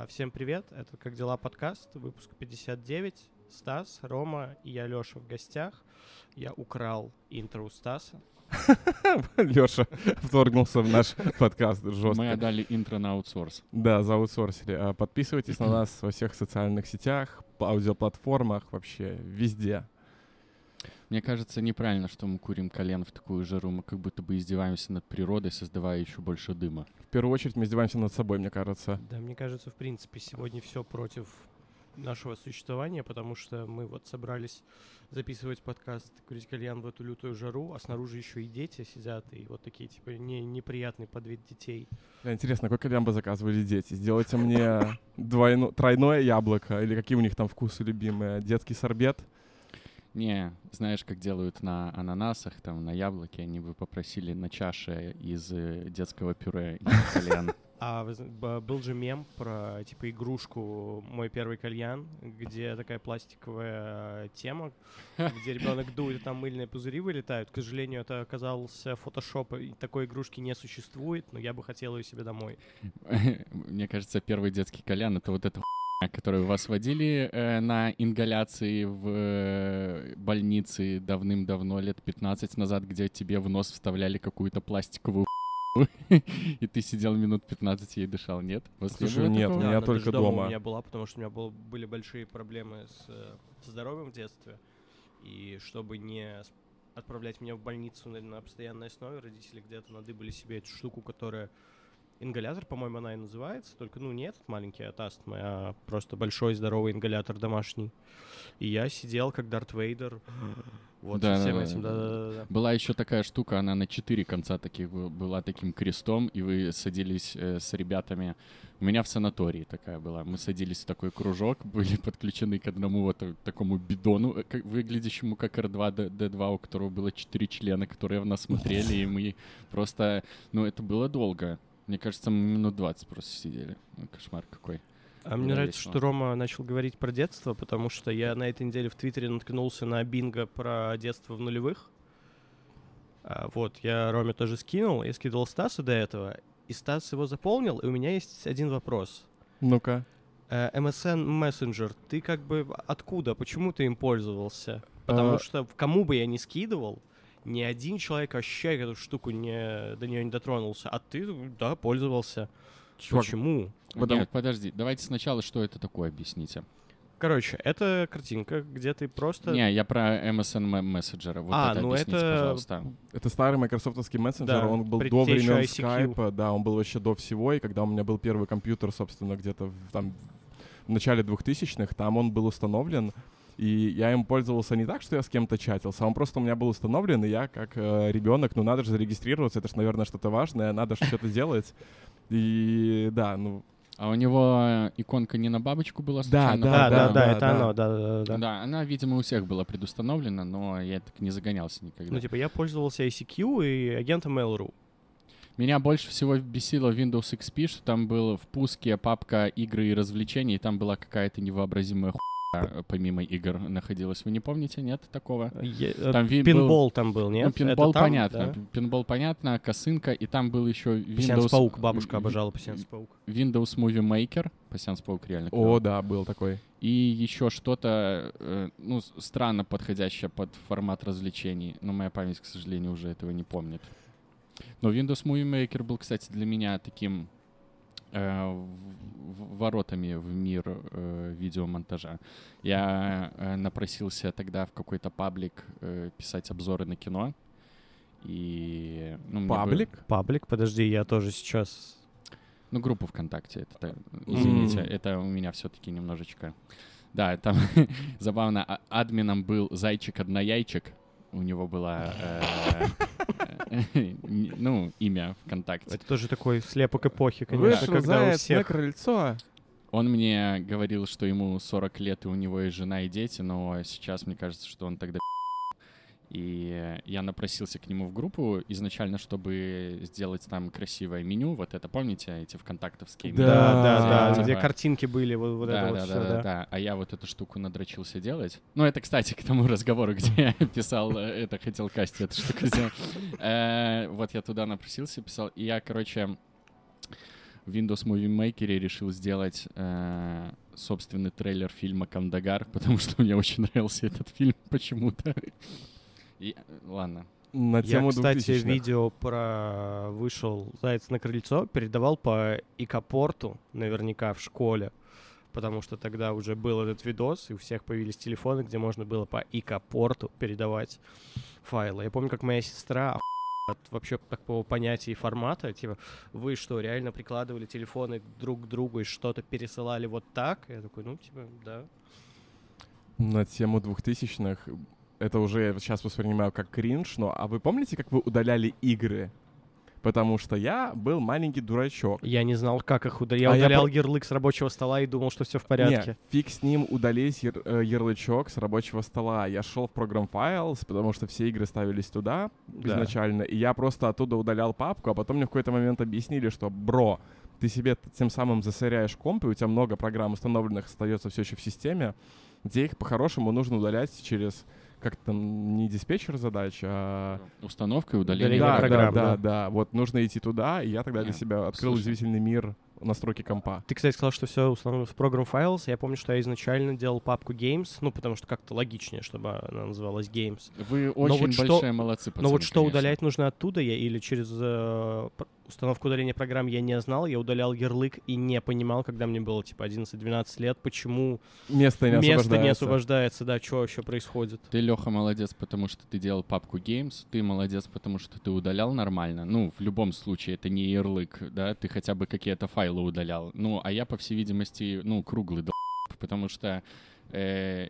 А, Всем привет, это «Как дела?» подкаст, выпуск 59. Стас, Рома и я, Лёша, в гостях. Я украл интро у Стаса. Леша вторгнулся в наш подкаст Мы жестко. отдали интро на аутсорс. Да, заутсорсили. А Подписывайтесь на нас во всех социальных сетях, по аудиоплатформах, вообще везде. Мне кажется, неправильно, что мы курим колен в такую жару. Мы как будто бы издеваемся над природой, создавая еще больше дыма. В первую очередь мы издеваемся над собой, мне кажется. Да, мне кажется, в принципе, сегодня все против нашего существования, потому что мы вот собрались записывать подкаст «Курить кальян в эту лютую жару», а снаружи еще и дети сидят, и вот такие, типа, не, неприятный подвид детей. Бля, Интересно, какой кальян бы заказывали дети? Сделайте мне двойно, тройное яблоко, или какие у них там вкусы любимые? Детский сорбет? Не, знаешь, как делают на ананасах, там, на яблоке, они бы попросили на чаше из э, детского пюре и кальян. А был же мем про типа игрушку «Мой первый кальян», где такая пластиковая э, тема, где ребенок дует, и там мыльные пузыри вылетают. К сожалению, это оказался фотошоп, и такой игрушки не существует, но я бы хотел ее себе домой. Мне кажется, первый детский кальян — это вот эта которую вас водили э, на ингаляции в э, больнице давным-давно, лет 15 назад, где тебе в нос вставляли какую-то пластиковую и ты сидел минут 15 ей дышал, нет? Слушай, нет, у меня только дома у меня была, потому что у меня были большие проблемы с, э, со здоровьем в детстве. И чтобы не отправлять меня в больницу на, на постоянной основе, родители где-то надыбали себе эту штуку, которая ингалятор, по-моему, она и называется, только, ну, не этот маленький от астмы, а просто большой здоровый ингалятор домашний. И я сидел, как Дарт Вейдер, вот Да, всем да, этим, да, да. да-да-да. Была еще такая штука, она на четыре конца таких бы- была таким крестом, и вы садились э, с ребятами. У меня в санатории такая была. Мы садились в такой кружок, были подключены к одному вот так- такому бидону, э, как- выглядящему как R2 D- D2, у которого было четыре члена, которые в нас смотрели, и мы просто... Ну, это было долго. Мне кажется, мы минут 20 просто сидели. Ну, кошмар какой. А мне нравится, что Рома начал говорить про детство, потому что я на этой неделе в Твиттере наткнулся на бинго про детство в нулевых. А, вот, я Роме тоже скинул, я скидывал Стасу до этого, и Стас его заполнил, и у меня есть один вопрос. Ну-ка. Э, MSN Messenger, ты как бы откуда, почему ты им пользовался? Потому А. что кому бы я ни скидывал, ни один человек вообще эту штуку не, до нее не дотронулся, а ты, да, пользовался. Чувак, Почему? Потому- Нет, подожди, давайте сначала, что это такое, объясните. Короче, это картинка, где ты просто... Не, я про MSN мессенджера. Вот А, это ну объясните, это- пожалуйста. Это старый майкрософтовский мессенджер, Да, он был до времен ICQ. скайпа, да, он был вообще до всего, и когда у меня был первый компьютер, собственно, где-то в, там, в начале 2000-х, там он был установлен, и я им пользовался не так, что я с кем-то чатился, а он просто у меня был установлен, и я как э, ребенок, ну надо же зарегистрироваться, это же, наверное, что-то важное, надо же что-то делать. И да, ну, А у него иконка не на бабочку была Да, случайно? Да, да, да, да, это да. оно, да, да, да, да. Она, видимо, у всех была предустановлена, но я так не загонялся никогда. Ну, типа, я пользовался ICQ и агентом Mail.ru. Меня больше всего бесило в Windows XP, что там был в пуске папка игры и развлечений, и там была какая-то невообразимая хуйня помимо игр находилась. Вы не помните, нет такого? Е- э, Там ви- был- Пинбол там был, нет? ну, пинбол там, понятно, да? пинбол понятно, косынка, и там был еще Пассианс Windows... Паук, бабушка обожала Пассианс Паук. Windows Movie Maker, Пассианс Паук реально о, клёво. да, был такой. И еще что-то, э, ну, странно подходящее под формат развлечений, но моя память, к сожалению, уже этого не помнит. Но Windows Movie Maker был, кстати, для меня таким э, воротами в мир э, видеомонтажа. Я э, напросился тогда в какой-то паблик э, писать обзоры на кино. И, ну, мне бы- Паблик? Паблик, подожди, я тоже сейчас... ну, группу ВКонтакте. Это, извините, М. это у меня все-таки немножечко... Да, там забавно, а- админом был Зайчик-однояйчик. У него было, э, э, ну, имя ВКонтакте. Это тоже такой слепок эпохи, конечно, Вышел когда у заяц на всех... крыльцо. Он мне говорил, что ему 40 лет, и у него есть жена и дети, но сейчас мне кажется, что он тогда и я напросился к нему в группу изначально, чтобы сделать там красивое меню. Вот это, помните, эти вконтактовские Да, меню? Да, да, да, Типа- где картинки были, вот, вот да, это вот да, все, да, да, да. да. А я вот эту штуку надрочился делать. Ну, это, кстати, к тому разговору, где я писал, э, это хотел Касти эту штуку сделать. Э, Вот я туда напросился, писал. И я, короче, в Windows Movie Maker решил сделать э, собственный трейлер фильма «Кандагар», потому что мне очень нравился этот фильм почему-то. И, ладно. На Я, тему кстати, 2000-х. видео про вышел заяц на крыльцо, передавал по икопорту, наверняка в школе, потому что тогда уже был этот видос, и у всех появились телефоны, где можно было по икопорту передавать файлы. Я помню, как моя сестра от вообще такого понятия и формата, типа, вы что, реально прикладывали телефоны друг к другу и что-то пересылали вот так? Я такой, ну, типа, да. На тему 2000-х. Это уже я сейчас воспринимаю как кринж, но а вы помните, как вы удаляли игры? Потому что я был маленький дурачок. Я не знал, как их удалять. Я А я удалял про- ярлык с рабочего стола и думал, что все в порядке. Не, фиг с ним удалить яр- э, ярлычок с рабочего стола. Я шел в программ Files, потому что все игры ставились туда Да. изначально, и я просто оттуда удалял папку, а потом мне в какой-то момент объяснили, что, бро, ты себе тем самым засоряешь комп, и у тебя много программ установленных остается все еще в системе, где их по-хорошему нужно удалять через как там не диспетчер задач, а Установка и удаление. Удаление да, программ, да, да. да, да. Вот нужно идти туда, и я тогда для себя открыл слушай. удивительный мир настройки компа. Ты, кстати, сказал, что все установлено в Program Files. Я помню, что я изначально делал папку Games, ну, потому что как-то логичнее, чтобы она называлась Games. Вы очень вот что- большие молодцы, пацаны, Но вот что конечно. удалять нужно оттуда, я или через э, установку удаления программ я не знал, я удалял ярлык и не понимал, когда мне было, типа, 11-12 лет, почему Место не место не освобождается. освобождается, да, что вообще происходит. Ты, Леха, молодец, потому что ты делал папку Games, ты молодец, потому что ты удалял нормально. Ну, в любом случае, это не ярлык, да, ты хотя бы какие-то файлы удалял. Ну, а я, по всей видимости, ну, круглый дол***, потому что э,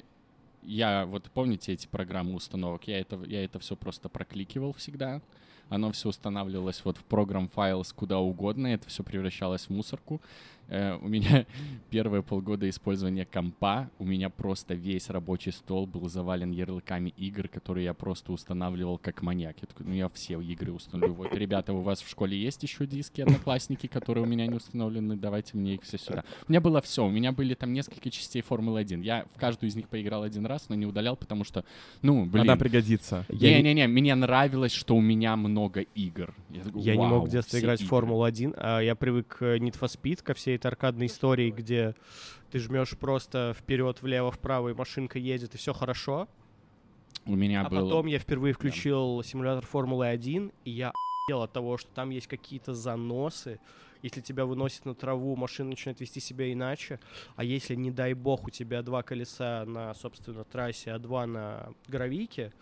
я, вот помните эти программы установок, я это, я это все просто прокликивал всегда. Оно все устанавливалось вот в программ Files куда угодно, это все превращалось в мусорку. Э, у меня первые полгода использования компа, у меня просто весь рабочий стол был завален ярлыками игр, которые я просто устанавливал как маньяк. Я такой, ну я все игры установлю. Вот, ребята, у вас в школе есть еще диски, одноклассники, которые у меня не установлены, давайте мне их все сюда. У меня было все, у меня были там несколько частей Формулы-1. Я в каждую из них поиграл один раз, но не удалял, потому что, ну, блин, Она пригодится. Не-не-не, мне нравилось, что у меня много игр. Я, такой, Я не мог «Вау, в детстве играть в игры». Формулу-1, а я привык к Need for Speed, ко всей этой аркадной истории, где ты жмешь просто вперед, влево, вправо, и машинка едет, и все хорошо. У меня А был... потом я впервые включил симулятор Формулы-1, и я охуел от того, что там есть какие-то заносы. Если тебя выносит на траву, машина начинает вести себя иначе. А если, не дай бог, у тебя два колеса на, собственно, трассе, а два на гравийке,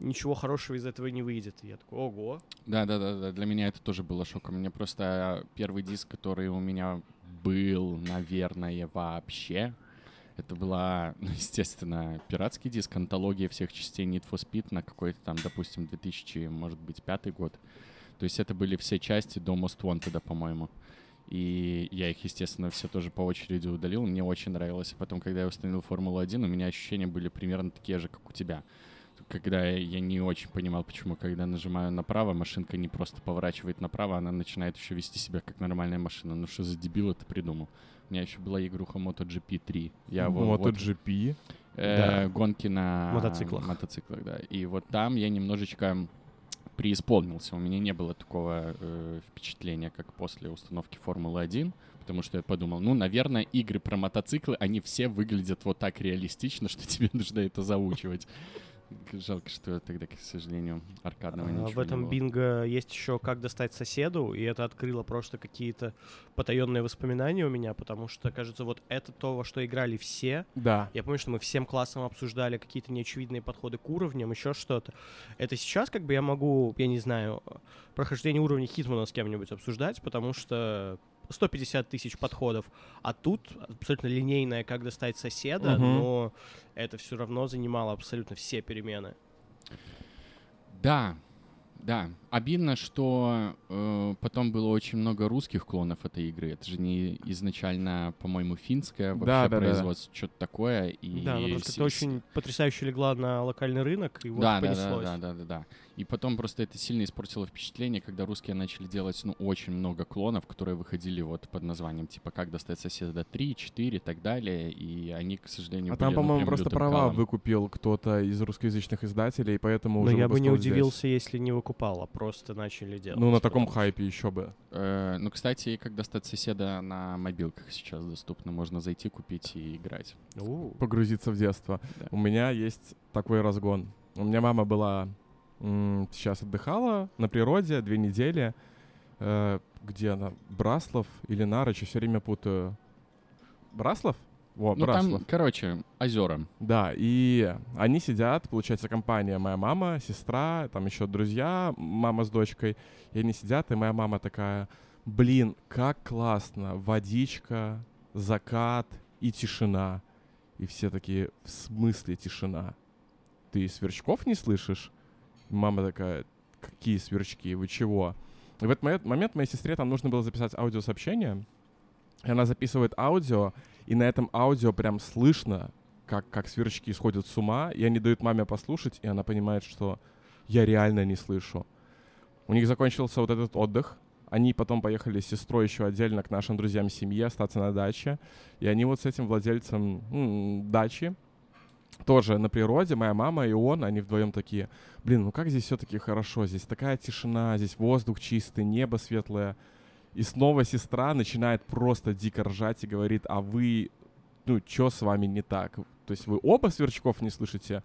ничего хорошего из этого не выйдет. Я такой, ого. Да, да, да, да. Для меня это тоже было шоком. Мне просто первый диск, который у меня был, наверное, вообще. Это была, ну, естественно, пиратский диск, антология всех частей Need for Speed на какой-то там, допустим, 2000, может быть, пятый год. То есть это были все части до Most Wanted, по-моему. И я их, естественно, все тоже по очереди удалил. Мне очень нравилось. И потом, когда я установил Формулу-1, у меня ощущения были примерно такие же, как у тебя. Когда я не очень понимал, почему, когда нажимаю направо, машинка не просто поворачивает направо, она начинает еще вести себя как нормальная машина. Ну что за дебил это придумал? У меня еще была игруха MotoGP 3. Я вот, вот, MotoGP. э, Да. гонки на Мотоциклах. мотоциклах, да. И вот там я немножечко преисполнился. У меня не было такого э, впечатления, как после установки Формулы-1, потому что я подумал, ну, наверное, игры про мотоциклы, они все выглядят вот так реалистично, что тебе нужно это заучивать. Жалко, что тогда, к сожалению, аркадного А, ничего В этом не было. бинго есть еще как достать соседу, и это открыло просто какие-то потаенные воспоминания у меня, потому что, кажется, вот это то, во что играли все. Да. Я помню, что мы всем классом обсуждали какие-то неочевидные подходы к уровням, еще что-то. Это сейчас как бы я могу, я не знаю, прохождение уровня Хитмана с кем-нибудь обсуждать, потому что 150 тысяч подходов, а тут абсолютно линейная, как достать соседа, Мгм. но это все равно занимало абсолютно все перемены. Да, да. Обидно, что э, потом было очень много русских клонов этой игры. Это же не изначально, по-моему, финское вообще Да, да, да. производство, что-то такое. И Да, она просто с- как-то очень потрясающе легла на локальный рынок, и вот да, да, да, понеслось. да, да, да, да. И потом просто это сильно испортило впечатление, когда русские начали делать, ну, очень много клонов, которые выходили вот под названием, типа, как достать соседа 3, 4 и так далее, и они, к сожалению, А там, ну, по-моему, просто права калом. выкупил кто-то из русскоязычных издателей, поэтому Но уже я бы не выпускал здесь. удивился, если не выкупал, а просто начали делать. Ну, на таком хайпе еще бы. Э, ну, кстати, когда стать соседа на мобилках сейчас доступно, можно зайти, купить и играть. У, Погрузиться в детство. Да. У меня есть такой разгон. У меня мама была м, сейчас отдыхала на природе две недели. Э, где она? Браслов или Нарыч? Я все время путаю. Браслов? Во, Ну, Браслов. там, короче, озера. Да, и они сидят, получается, компания, моя мама, сестра, там еще друзья, мама с дочкой, и они сидят, и моя мама такая, блин, как классно, водичка, закат и тишина. И все такие, в смысле тишина? Ты сверчков не слышишь? И мама такая, какие сверчки, вы чего? И в этот момент, момент моей сестре там нужно было записать аудиосообщение, и она записывает аудио, и на этом аудио прям слышно, как, как сверчки сходят с ума, и они дают маме послушать, и она понимает, что я реально не слышу. У них закончился вот этот отдых. Они потом поехали с сестрой еще отдельно к нашим друзьям семье, остаться на даче. И они вот с этим владельцем м, дачи, тоже на природе, моя мама и он, они вдвоем такие, блин, ну как здесь все-таки хорошо, здесь такая тишина, здесь воздух чистый, небо светлое. И снова сестра начинает просто дико ржать и говорит, а вы, ну, что с вами не так? То есть вы оба сверчков не слышите?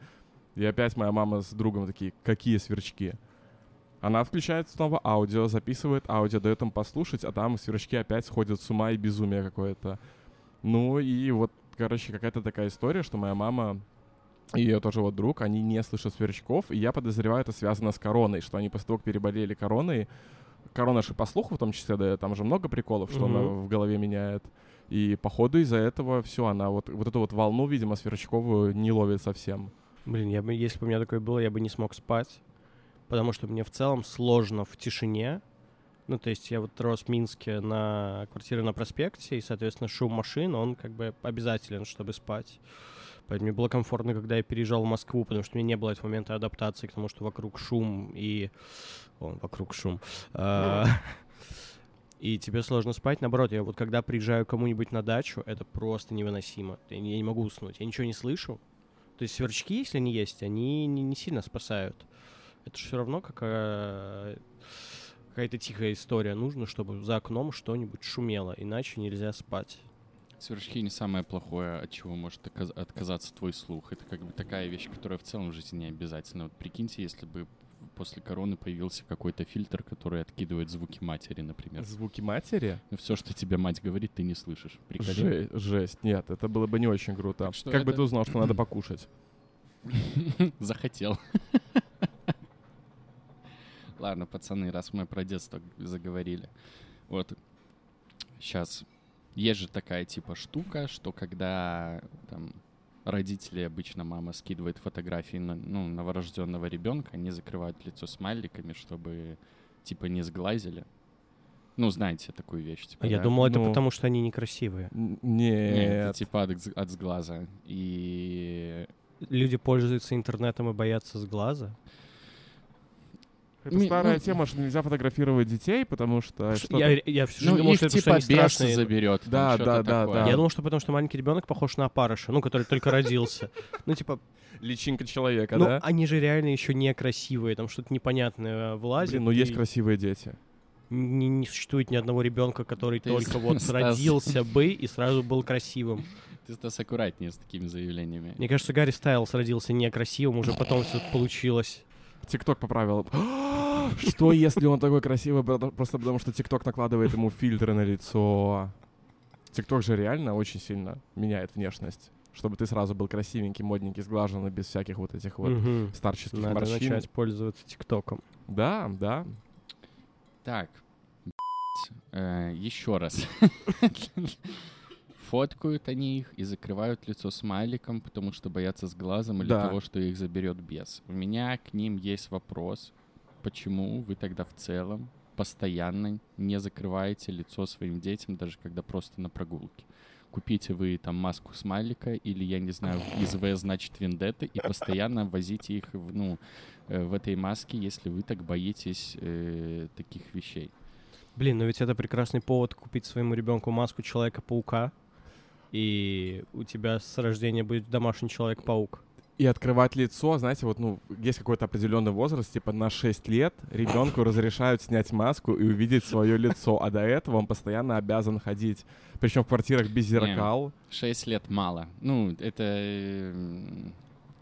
И опять моя мама с другом такие, какие сверчки? Она включает снова аудио, записывает аудио, дает им послушать, а там сверчки опять сходят с ума и безумие какое-то. Ну и вот, короче, какая-то такая история, что моя мама и ее тоже вот друг, они не слышат сверчков, и я подозреваю, это связано с короной, что они после того, как переболели короной, корона же по слуху в том числе, да, там же много приколов, что она Мгм. в голове меняет. И походу из-за этого все, она вот, вот эту вот волну, видимо, сверчковую не ловит совсем. Блин, я бы, если бы у меня такое было, я бы не смог спать, потому что мне в целом сложно в тишине. Ну, то есть я вот рос в Минске на квартире на проспекте, и, соответственно, шум машин, он как бы обязателен, чтобы спать. Поэтому мне было комфортно, когда я переезжал в Москву, потому что у меня не было этого момента адаптации к тому, что вокруг шум и... О, вокруг шум. А, И тебе сложно спать. Наоборот, я вот когда приезжаю кому-нибудь на дачу, это просто невыносимо. Я не, я не могу уснуть, я ничего не слышу. То есть сверчки, если они есть, они не, не сильно спасают. Это же все равно какая, какая-то тихая история. Нужно, чтобы за окном что-нибудь шумело, иначе нельзя спать. Сверчки не самое плохое, от чего может отказаться твой слух. Это как бы такая вещь, которая в целом в жизни не обязательно. Вот прикиньте, если бы после короны появился какой-то фильтр, который откидывает звуки матери, например. Звуки матери? Все, что тебе мать говорит, ты не слышишь. Приколи? Жесть, жесть. Нет, это было бы не очень круто. Так что как бы это- ты узнал, что надо покушать? Захотел. Ладно, пацаны, раз мы про детство заговорили. Вот сейчас есть же такая типа штука, что когда там родители, обычно мама скидывает фотографии на, ну, новорожденного ребенка, они закрывают лицо смайликами, чтобы типа не сглазили. Ну, знаете такую вещь. Типа, А я да? думал, это Ну. потому, что они некрасивые. Н- Не, это Нет. типа от, от сглаза. И Люди пользуются интернетом и боятся с глаза. Это Ми- старая ну- тема, что нельзя фотографировать детей, потому что... что-то- Я, я всю жизнь ну, думал, их что это типа что страшные. заберет. Да, да, да, такое. да. Я думал, что потому что маленький ребенок похож на опарыша, ну, который только родился. Ну, типа, Личинка человека, ну, да? они же реально еще не красивые, там что-то непонятное вылазит. Блин, ну есть красивые дети. Не, не существует ни одного ребенка, который Ты, только вот Стас. родился бы и сразу был красивым. Ты, Стас, аккуратнее с такими заявлениями. Мне кажется, Гарри Стайлс родился некрасивым, уже потом все получилось. ТикТок поправил. Что, если он такой красивый, просто потому что ТикТок накладывает ему фильтры на лицо? ТикТок же реально очень сильно меняет внешность. Чтобы ты сразу был красивенький, модненький, сглаженный, без всяких вот этих вот Мгм. старческих Надо морщин. начать пользоваться ТикТоком. Да, да. Так, э, еще раз. Фоткают они их и закрывают лицо смайликом, потому что боятся с глазом или Да. того, что их заберет бес. У меня к ним есть вопрос. Почему вы тогда в целом постоянно не закрываете лицо своим детям, даже когда просто на прогулке? Купите вы там маску смайлика или, я не знаю, из В значит Вендетта и постоянно возите их в, ну, э, в этой маске, если вы так боитесь э, таких вещей. Блин, но ведь это прекрасный повод купить своему ребенку маску Человека-паука, и у тебя с рождения будет домашний Человек-паук. и открывать лицо, знаете, вот, ну, есть какой-то определенный возраст, типа на 6 лет ребенку разрешают снять маску и увидеть свое лицо, а до этого он постоянно обязан ходить, причем в квартирах без зеркал. Шесть лет мало. Ну, это э,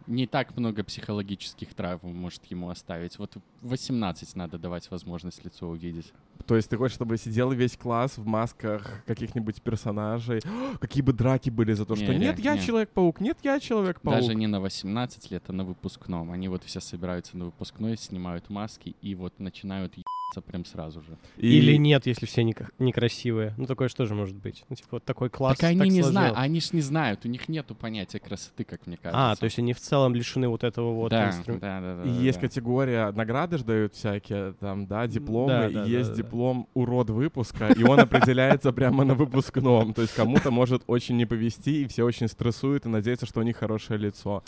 не так много психологических травм может ему оставить. Вот в 18 надо давать возможность лицо увидеть. То есть ты хочешь, чтобы сидел весь класс в масках каких-нибудь персонажей? Какие бы драки были за то, что Не, нет, я не. Человек-паук, нет, я Человек-паук. Даже не на 18 лет, а на выпускном. Они вот все собираются на выпускной, снимают маски и вот начинают ебаться прям сразу же. И- Или нет, если все нека- некрасивые. Ну, такое же тоже может быть. Ну, типа, вот такой класс так они не сложилось. знают, они ж не знают, у них нету понятия красоты, как мне кажется. А, то есть они в целом лишены вот этого вот да, инстру- да, да, да, И да, есть да. категория, награды ж дают всякие, там, да, дипломы, Да, и да, есть да, да. Диплом урод выпуска, и он определяется прямо на выпускном. То есть кому-то может очень не повезти, и все очень стрессуют и надеются, что у них хорошее лицо.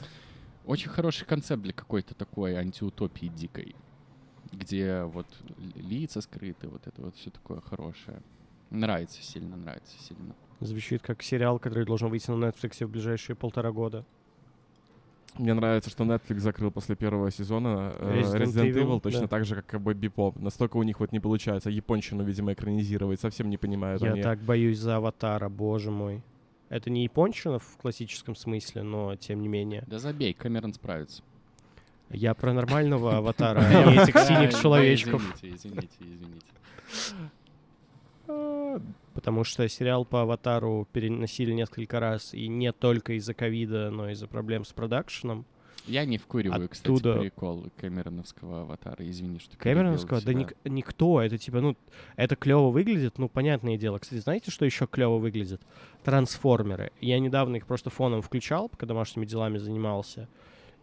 Очень хороший концепт для какой-то такой антиутопии дикой, где вот лица скрыты, вот это вот все такое хорошее. Нравится сильно, нравится сильно. Звучит как сериал, который должен выйти на Netflix в ближайшие полтора года. Мне нравится, что Netflix закрыл после первого сезона э, Resident Resident, Evil, Evil, точно да. так же, как и Бобби Поп. Настолько у них вот не получается японщину, видимо, экранизировать. Совсем не понимают Я они. так боюсь за аватара, боже мой. Это не японщина в классическом смысле, но тем не менее. Да забей, Камерон справится. Я про нормального аватара, а не этих синих человечков. Извините, извините, извините. А, Потому что сериал по аватару переносили несколько раз, и не только из-за ковида, но из-за проблем с продакшеном. Я не вкуриваю, кстати, Оттуда- прикол Кэмероновского аватара. Извини, что Кэмероновского? Да ник- никто. Это типа, ну, это клево выглядит, ну, понятное дело. Кстати, знаете, что еще клево выглядит? Трансформеры. Я недавно их просто фоном включал, пока домашними делами занимался.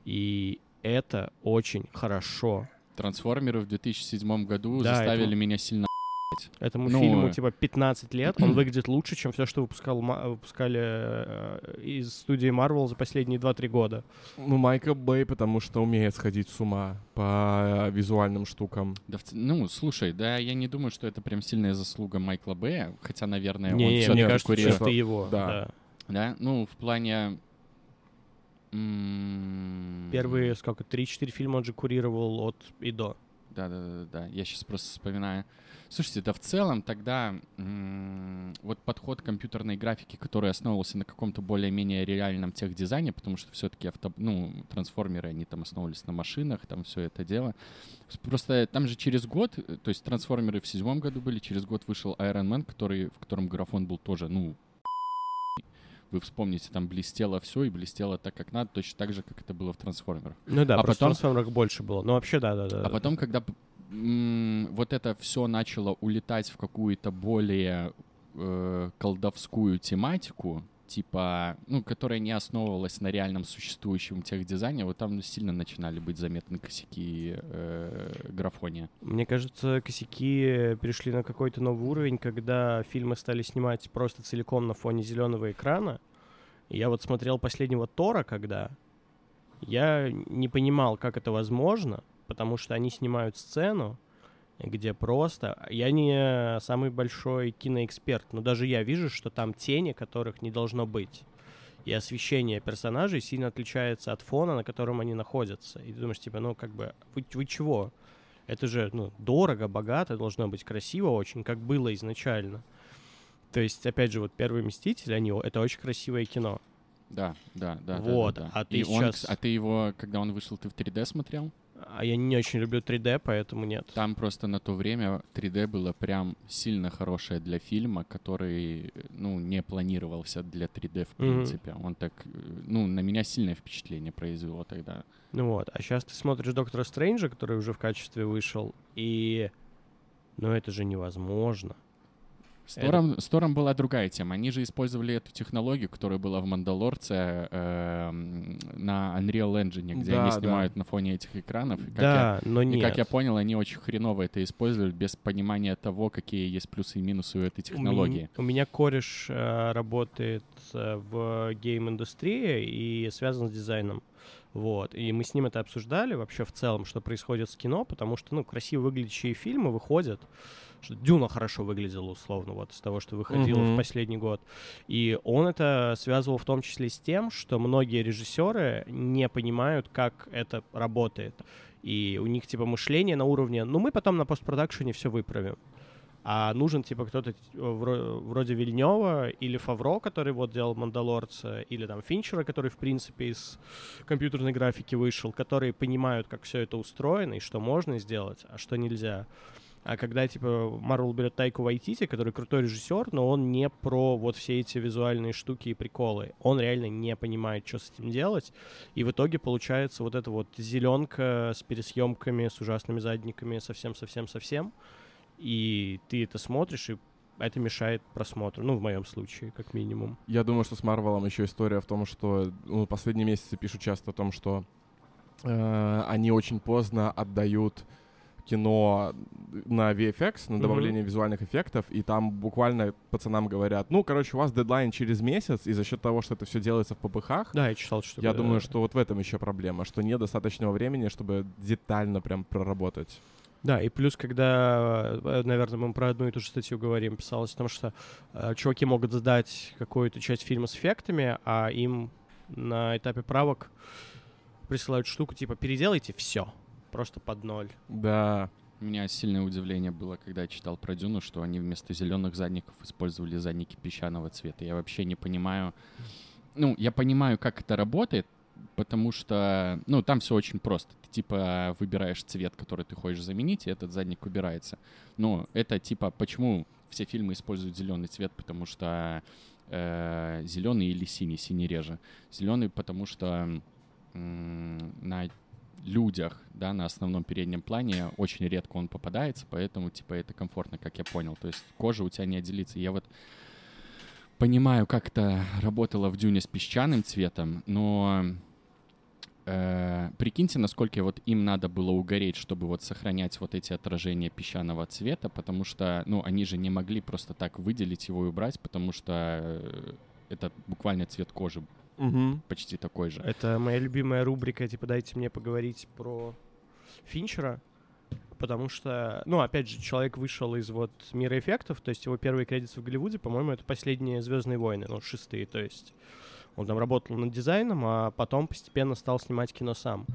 И это очень хорошо. Трансформеры в 2007 году Да, заставили это- меня сильно Этому Ну, фильму э, типа 15 лет, он выглядит лучше, чем все, что выпускал, выпускали э, из студии Marvel за последние 2-3 года. Ну, Майкл Бэй, потому что умеет сходить с ума по э, визуальным штукам. Да, ну, слушай, да, я не думаю, что это прям сильная заслуга Майкла Бэя, хотя, наверное, он Не, не, всё-таки мне кажется, чисто его. Да. да. Да, ну, в плане... м, Первые, сколько, 3-4 фильма он же курировал от и до. Да, да, да, да. Я сейчас просто вспоминаю. Слушайте, да в целом тогда м, вот подход компьютерной графики, который основывался на каком-то более-менее реальном техдизайне, потому что все-таки авто, ну, трансформеры, они там основывались на машинах, там все это дело. Просто там же через год, э, то есть трансформеры в седьмом году были, через год вышел Iron Man, который, в котором графон был тоже, ну, вы вспомните, там блестело все и блестело так, как надо, точно так же, как это было в трансформерах. Ну да, А потом- в трансформерах больше было. Ну вообще, да, да, да. А потом, когда вот это все начало улетать в какую-то более э, колдовскую тематику, типа, ну, которая не основывалась на реальном существующем техдизайне, вот там сильно начинали быть заметны косяки э, графония. Мне кажется, косяки перешли на какой-то новый уровень, когда фильмы стали снимать просто целиком на фоне зеленого экрана. Я вот смотрел последнего Тора, когда я не понимал, как это возможно, потому что они снимают сцену, где просто... Я не самый большой киноэксперт, но даже я вижу, что там тени, которых не должно быть. И освещение персонажей сильно отличается от фона, на котором они находятся. И ты думаешь, типа, ну, как бы, вы, вы чего? Это же, ну, дорого, богато, должно быть красиво очень, как было изначально. То есть, опять же, вот «Первый Мститель», они, это очень красивое кино. Да, да, да. да, Вот, да, да. а ты И он, сейчас- кс- а ты его, когда он вышел, ты в 3D смотрел? А я не очень люблю 3D, поэтому нет. Там просто на то время 3D было прям сильно хорошее для фильма, который, ну, не планировался для 3D в принципе. Он так, ну, на меня сильное впечатление произвело тогда. Ну вот, а сейчас ты смотришь «Доктора Стрэнджа», который уже в качестве вышел, и... Ну это же невозможно. С Тором, с Тором была другая тема. Они же использовали эту технологию, которая была в «Мандалорце» эм, на Unreal Engine, где Да, они да. снимают на фоне этих экранов. И как, да, но я, и нет. как я понял, они очень хреново это использовали без понимания того, какие есть плюсы и минусы у этой У технологии. меня, у меня кореш э, работает э, в гейм-индустрии и связан с дизайном. Вот. И мы с ним это обсуждали вообще в целом, что происходит с кино, потому что, ну, красиво выглядящие фильмы выходят, что Дюна хорошо выглядела, условно, вот из того, что выходило Мгм. в последний год. И он это связывал в том числе с тем, что многие режиссеры не понимают, как это работает. И у них, типа, мышление на уровне, ну, мы потом на постпродакшене все выправим. А нужен, типа, кто-то вро- вроде Вильнева или Фавро, который вот делал «Мандалорца», или там Финчера, который, в принципе, из компьютерной графики вышел, которые понимают, как все это устроено и что можно сделать, а что нельзя. А когда, типа, Марвел берет Тайку Вайтити, который крутой режиссер, но он не про вот все эти визуальные штуки и приколы. Он реально не понимает, что с этим делать. И в итоге получается вот эта вот зеленка с пересъемками, с ужасными задниками, совсем-совсем-совсем. И ты это смотришь, и это мешает просмотру. Ну, в моем случае, как минимум. Я думаю, что с Марвелом еще история в том, что ну, последние месяцы пишут часто о том, что э, они очень поздно отдают кино на VFX, на добавление визуальных эффектов, и там буквально пацанам говорят, ну, короче, у вас дедлайн через месяц, и за счет того, что это все делается в ППХ, Да, я читал, что... я думаю, что вот в этом еще проблема, что нет достаточного времени, чтобы детально прям проработать. Да, и плюс, когда, э, наверное, мы про одну и ту же статью говорим, писалось о том, что э, чуваки могут сдать какую-то часть фильма с эффектами, а им на этапе правок присылают штуку типа «переделайте все, просто под ноль». Да, У меня сильное удивление было, когда я читал про Дюну, что они вместо зеленых задников использовали задники песчаного цвета. Я вообще не понимаю. Ну, я понимаю, как это работает, потому что, ну, там все очень просто. Ты типа выбираешь цвет, который ты хочешь заменить, и этот задник убирается. Но это типа, почему все фильмы используют зеленый цвет, потому что зеленый или синий, синий реже. Зеленый, потому что на людях, да, на основном переднем плане очень редко он попадается, поэтому, типа, это комфортно, как я понял. То есть кожа у тебя не отделится. Я вот понимаю, как это работало в Дюне с песчаным цветом, но э, прикиньте, насколько вот им надо было угореть, чтобы вот сохранять вот эти отражения песчаного цвета, потому что, ну, они же не могли просто так выделить его и убрать, потому что э, это буквально цвет кожи Мгм. почти такой же. Это моя любимая рубрика, типа «Дайте мне поговорить про Финчера», потому что, ну, опять же, человек вышел из вот мира эффектов, то есть его первые кредиты в Голливуде, по-моему, это последние «Звездные войны», ну, шестые, то есть он там работал над дизайном, а потом постепенно стал снимать кино сам.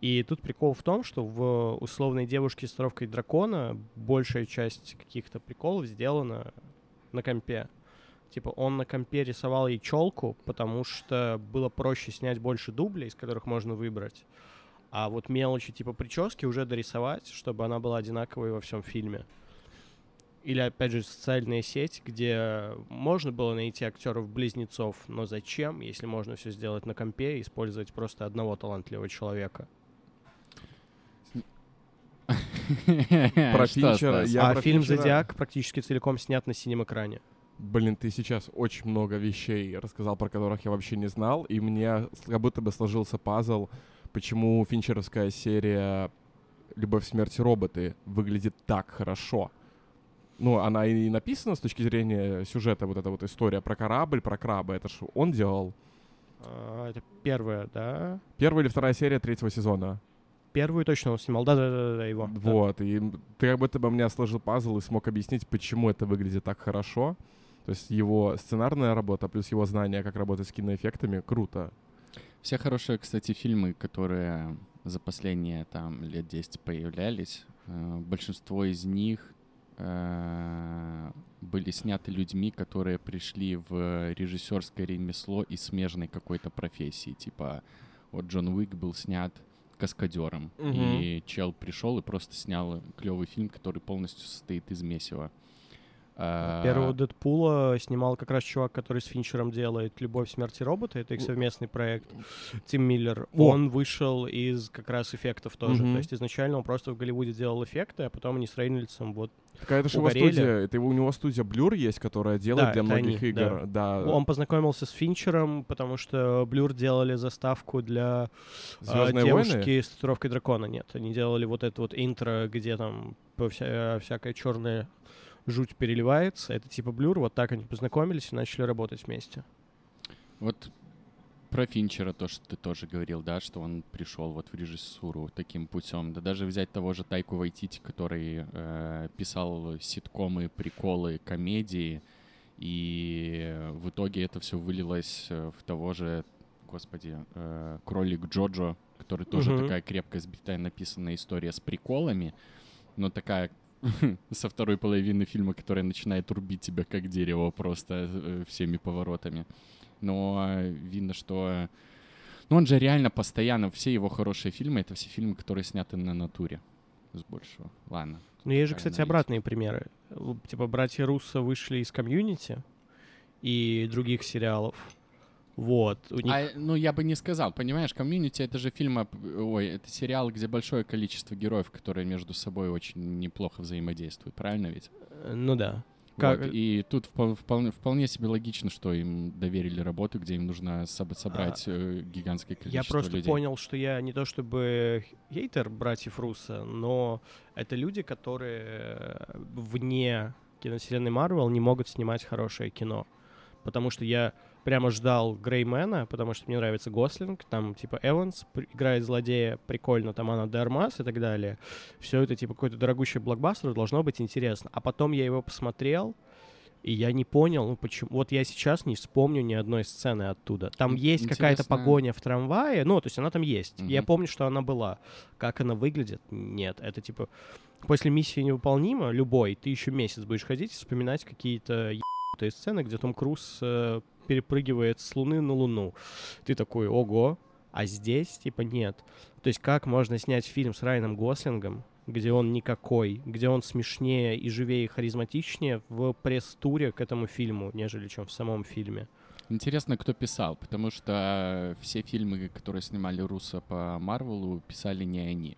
И тут прикол в том, что в условной девушке с коровкой дракона большая часть каких-то приколов сделана на компе. Типа он на компе рисовал ей челку, потому что было проще снять больше дублей, из которых можно выбрать. А вот мелочи типа прически уже дорисовать, чтобы она была одинаковой во всем фильме. Или, опять же, социальная сеть, где можно было найти актеров-близнецов, но зачем, если можно все сделать на компе и использовать просто одного талантливого человека? Про Финчера а фильм «Зодиак» практически целиком снят на синем экране. Блин, ты сейчас очень много вещей рассказал, про которых я вообще не знал, и мне как будто бы сложился пазл, почему финчеровская серия «Любовь, смерть и роботы» выглядит так хорошо. Ну, она и написана с точки зрения сюжета, вот эта вот история про корабль, про краба, это ж он делал. А, это первая, да? Первая или вторая серия третьего сезона. Первую точно он снимал. Да-да-да, его. да. Вот, и м, ты как будто бы мне сложил пазл и смог объяснить, почему это выглядит так хорошо. То есть его сценарная работа плюс его знание, как работать с киноэффектами, круто. Все хорошие, кстати, фильмы, которые за последние там лет 10 появлялись, э, большинство из них э, были сняты людьми, которые пришли в режиссерское ремесло из смежной какой-то профессии. Типа, вот Джон Уик был снят каскадером, Мгм. и чел пришел и просто снял клевый фильм, который полностью состоит из месива. А, Первого Дэдпула снимал как раз чувак, который с Финчером делает «Любовь, смерть и роботы». Это их совместный проект. Тим Миллер. О. Он вышел из как раз эффектов тоже. Мгм. То есть изначально он просто в Голливуде делал эффекты, а потом они с Рейнольдсом вот... Такая это же его студия, это его, у него студия Blur есть, которая делает Да, для многих они, игр. Да. Он познакомился с Финчером, потому что Блюр делали заставку для а, Звездные девушки войны. с татуировкой дракона. Нет, они делали вот это вот интро, где там вся- всякая черная жуть переливается. Это типа Блюр. Вот так они познакомились и начали работать вместе. Вот про Финчера то, что ты тоже говорил, да, что он пришел вот в режиссуру таким путем. Да даже взять того же Тайку Вайтити, который э, писал ситкомы, приколы, комедии, и в итоге это все вылилось э, в того же, господи, э, Кролик Джоджо, который тоже Мгм. такая крепко сбитая написанная история с приколами, но такая со второй половины фильма, которая начинает рубить тебя как дерево просто э, всеми поворотами. Но э, видно, что... Ну, он же реально постоянно... Все его хорошие фильмы — это все фильмы, которые сняты на натуре. С большего. Ладно. Ну, есть же, кстати, аналитика. обратные примеры. Типа, братья Руссо вышли из комьюнити и других сериалов. Вот. У них... А, ну, я бы не сказал. Понимаешь, комьюнити — это же фильм... об- Ой, это сериал, где большое количество героев, которые между собой очень неплохо взаимодействуют. Правильно ведь? э, Ну да. Как- Вот, И тут впол- вполне, вполне себе логично, что им доверили работу, где им нужно соб- собрать э, гигантское количество А, Я просто людей. понял, что я не то чтобы хейтер братьев Руссо, но это люди, которые э, вне киновселенной Марвел не могут снимать хорошее кино. Потому что я прямо ждал Греймена, потому что мне нравится Гослинг, там типа Эванс играет злодея, прикольно, там Анна де Армас и так далее. Все это типа какой-то дорогущий блокбастер, должно быть интересно. А потом я его посмотрел, и я не понял, ну почему. Вот я сейчас не вспомню ни одной сцены оттуда. Там есть какая-то погоня в трамвае, ну, то есть она там есть. Я Мгм. помню, что она была. Как она выглядит? Нет. Это типа после миссии невыполнима, любой, ты еще месяц будешь ходить и вспоминать какие-то ебанутые сцены, где Том Круз э, перепрыгивает с Луны на Луну. Ты такой, ого, а здесь типа нет. То есть как можно снять фильм с Райаном Гослингом, где он никакой, где он смешнее и живее и харизматичнее в пресс-туре к этому фильму, нежели чем в самом фильме. Интересно, кто писал, потому что все фильмы, которые снимали Руссо по Марвелу, писали не они.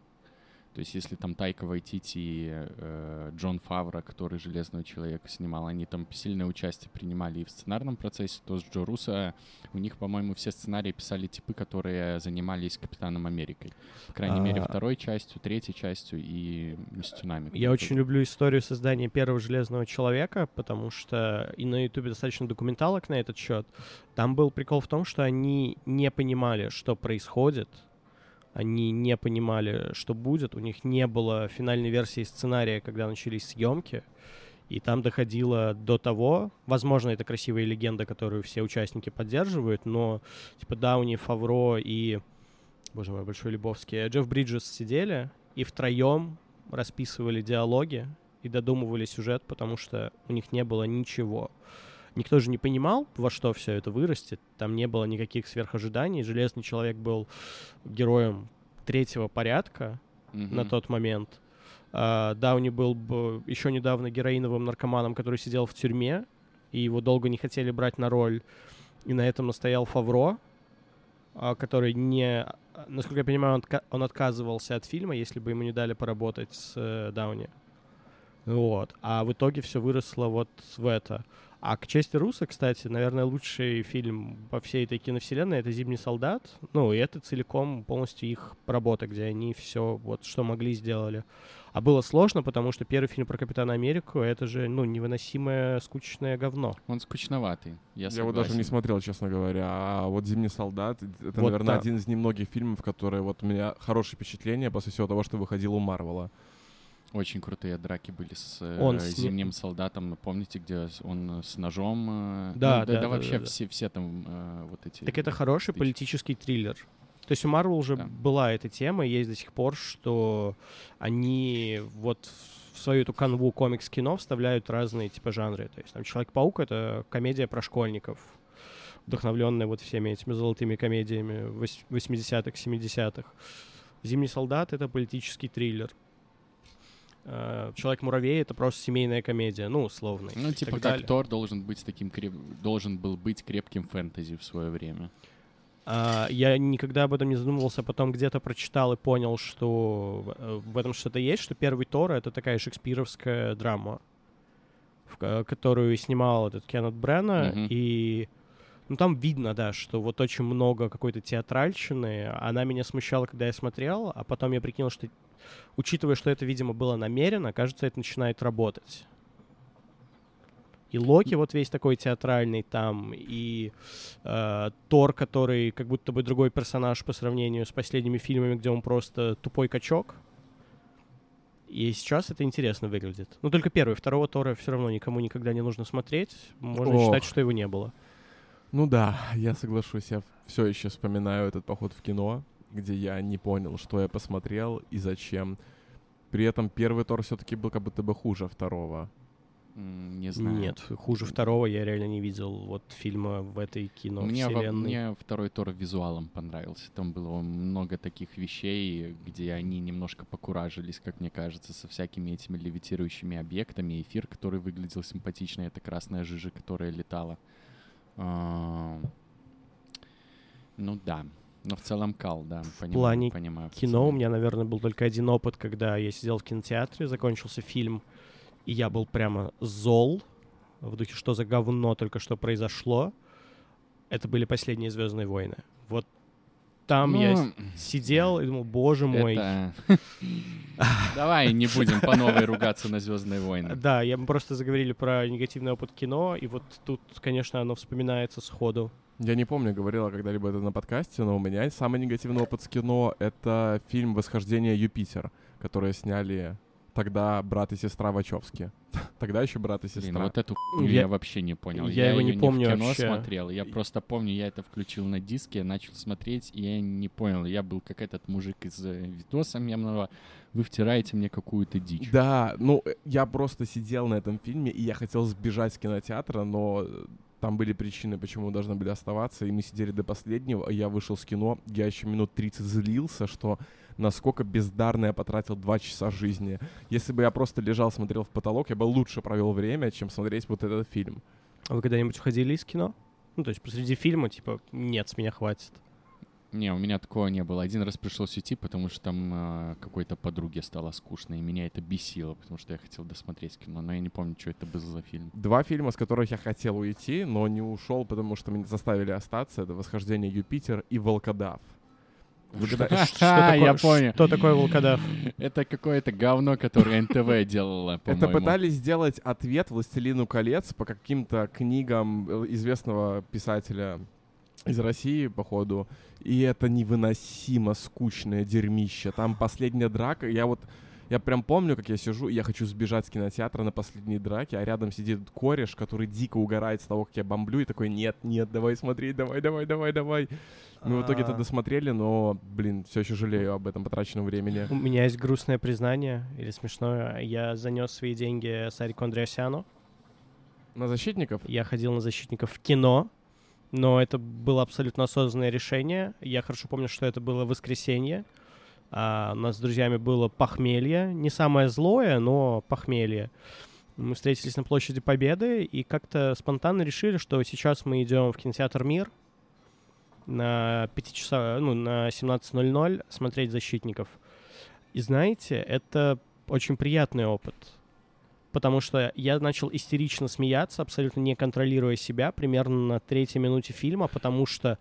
То есть если там Тайка Вайтити и э, Джон Фавро, который «Железного человека» снимал, они там сильное участие принимали и в сценарном процессе, то с Джо Руссо у них, по-моему, все сценарии писали типы, которые занимались Капитаном Америкой. По крайней мере, А. второй частью, третьей частью и Мстюнами. Я очень люблю историю создания первого Железного Человека, потому что и на Ютубе достаточно документалок на этот счет. Там был прикол в том, что они не понимали, что происходит, они не понимали, что будет, у них не было финальной версии сценария, когда начались съемки, и там доходило до того, возможно, это красивая легенда, которую все участники поддерживают, но типа Дауни, Фавро и, боже мой, Большой Любовский, Джефф Бриджес сидели и втроем расписывали диалоги и додумывали сюжет, потому что у них не было ничего. Никто же не понимал, во что все это вырастет. Там не было никаких сверхожиданий. Железный человек был героем третьего порядка на тот момент. А, Дауни был бы еще недавно героиновым наркоманом, который сидел в тюрьме, и его долго не хотели брать на роль. И на этом настоял Фавро, а, который не... Насколько я понимаю, он, он отказывался от фильма, если бы ему не дали поработать с э, Дауни. Вот. А в итоге все выросло вот в это. А к чести Руса, кстати, наверное, лучший фильм по всей этой киновселенной — это «Зимний солдат». Ну, и это целиком полностью их работа, где они все вот что могли сделали. А было сложно, потому что первый фильм про Капитана Америку — это же, ну, невыносимое скучное говно. Он скучноватый. Я, Я его даже не согласен. смотрел, честно говоря. А вот «Зимний солдат» — это, Вот наверное, да. один из немногих фильмов, которые вот у меня хорошее впечатление после всего того, что выходил у Марвела. Очень крутые драки были с э, Он зимним солдатом. Помните, где он с ножом? э, Да, ну, да, да, вообще да, да. все, все там э, вот эти. Так это хороший политический триллер. То есть у Марвел уже Да. была эта тема, есть до сих пор, что они вот в свою эту канву комикс-кино вставляют разные типа жанры. То есть там Человек-паук — это комедия про школьников, вдохновленная вот всеми этими золотыми комедиями вось- 80-х, 70-х. «Зимний солдат» — это политический триллер. Э, Человек-муравей — это просто семейная комедия, ну, условно. Ну, типа как далее. Тор должен быть таким креп... должен был быть крепким фэнтези в свое время. А, я никогда об этом не задумывался, потом где-то прочитал и понял, что э, в этом что-то есть, что первый Тор — это такая шекспировская драма, в ко- которую снимал этот Кеннет Брена, Мгм. и ну, там видно, да, что вот очень много какой-то театральщины. Она меня смущала, когда я смотрел, а потом я прикинул, что, учитывая, что это, видимо, было намеренно, кажется, это начинает работать. И Локи вот весь такой театральный там, и э, Тор, который как будто бы другой персонаж по сравнению с последними фильмами, где он просто тупой качок. И сейчас это интересно выглядит. Но только первый, второго Тора все равно никому никогда не нужно смотреть. Можно Ох. считать, что его не было. Ну да, я соглашусь. Я все еще вспоминаю этот поход в кино, где я не понял, что я посмотрел и зачем. При этом первый Тор все-таки был как будто бы хуже второго. Не знаю. Нет, хуже второго я реально не видел вот фильма в этой кино Мне, во- мне второй Тор визуалом понравился. Там было много таких вещей, где они немножко покуражились, как мне кажется, со всякими этими левитирующими объектами. Эфир, который выглядел симпатично, это красная жижа, которая летала. Ну да. Но в целом кал, да. Понимаю, плане понимаю, кино у пацаны. меня, наверное, был только один опыт, когда я сидел в кинотеатре, закончился фильм, и я был прямо зол, в духе, что за говно только что произошло. Это были последние Звездные войны. Вот там я Ну, с- сидел и думал, боже мой. это- Давай не будем по новой ругаться на Звездные войны. Да, я мы просто заговорили про негативный опыт кино, и вот тут, конечно, оно вспоминается сходу. Я не помню, говорила когда-либо это на подкасте, но у меня самый негативный опыт с кино — это фильм «Восхождение Юпитер», который сняли тогда брат и сестра Вачовски. Тогда еще брат и Блин, сестра. вот эту хуйню Я- я вообще не понял. я его не помню в кино вообще. смотрел. Я просто помню, я это включил на диске, начал смотреть, и я не понял. Я был как этот мужик из э, видоса мемного. Вы втираете мне какую-то дичь. Да, ну, э, я просто сидел на этом фильме, и я хотел сбежать с кинотеатра, но э, там были причины, почему мы должны были оставаться, и мы сидели до последнего, а я вышел с кино, я еще минут 30 злился, что насколько бездарно я потратил два часа жизни. Если бы я просто лежал, смотрел в потолок, я бы лучше провел время, чем смотреть вот этот фильм. А вы когда-нибудь уходили из кино? Ну, то есть посреди фильма, типа, нет, с меня хватит. Не, у меня такого не было. Один раз пришлось уйти, потому что там э, какой-то подруге стало скучно, и меня это бесило, потому что я хотел досмотреть кино, но я не помню, что это был за фильм. Два фильма, с которых я хотел уйти, но не ушел, потому что меня заставили остаться. Это «Восхождение Юпитер» и «Волкодав». Вы когда- Что такое, я понял. Что такое волкодав? Это какое-то говно, которое НТВ делало, Это пытались сделать ответ «Властелину колец» по каким-то книгам э, известного писателя из России, походу. И это невыносимо скучное дерьмище. Там последняя драка. Я вот... Я прям помню, как я сижу, и я хочу сбежать с кинотеатра на последней драке, а рядом сидит кореш, который дико угорает с того, как я бомблю, и такой, нет, нет, давай смотреть, давай, давай, давай, давай. Мы в итоге это А. досмотрели, но, блин, все еще жалею об этом потраченном времени. У меня есть грустное признание, или смешное. Я занес свои деньги Сарику Андреасяну. На защитников? Я ходил на защитников в кино, но это было абсолютно осознанное решение. Я хорошо помню, что это было воскресенье. А, у нас с друзьями было похмелье. Не самое злое, но похмелье. Мы встретились на площади Победы и как-то спонтанно решили, что сейчас мы идем в кинотеатр Мир на 5 часа, ну, на 17.00 смотреть защитников. И знаете, это очень приятный опыт. Потому что я начал истерично смеяться, абсолютно не контролируя себя, примерно на третьей минуте фильма, потому что,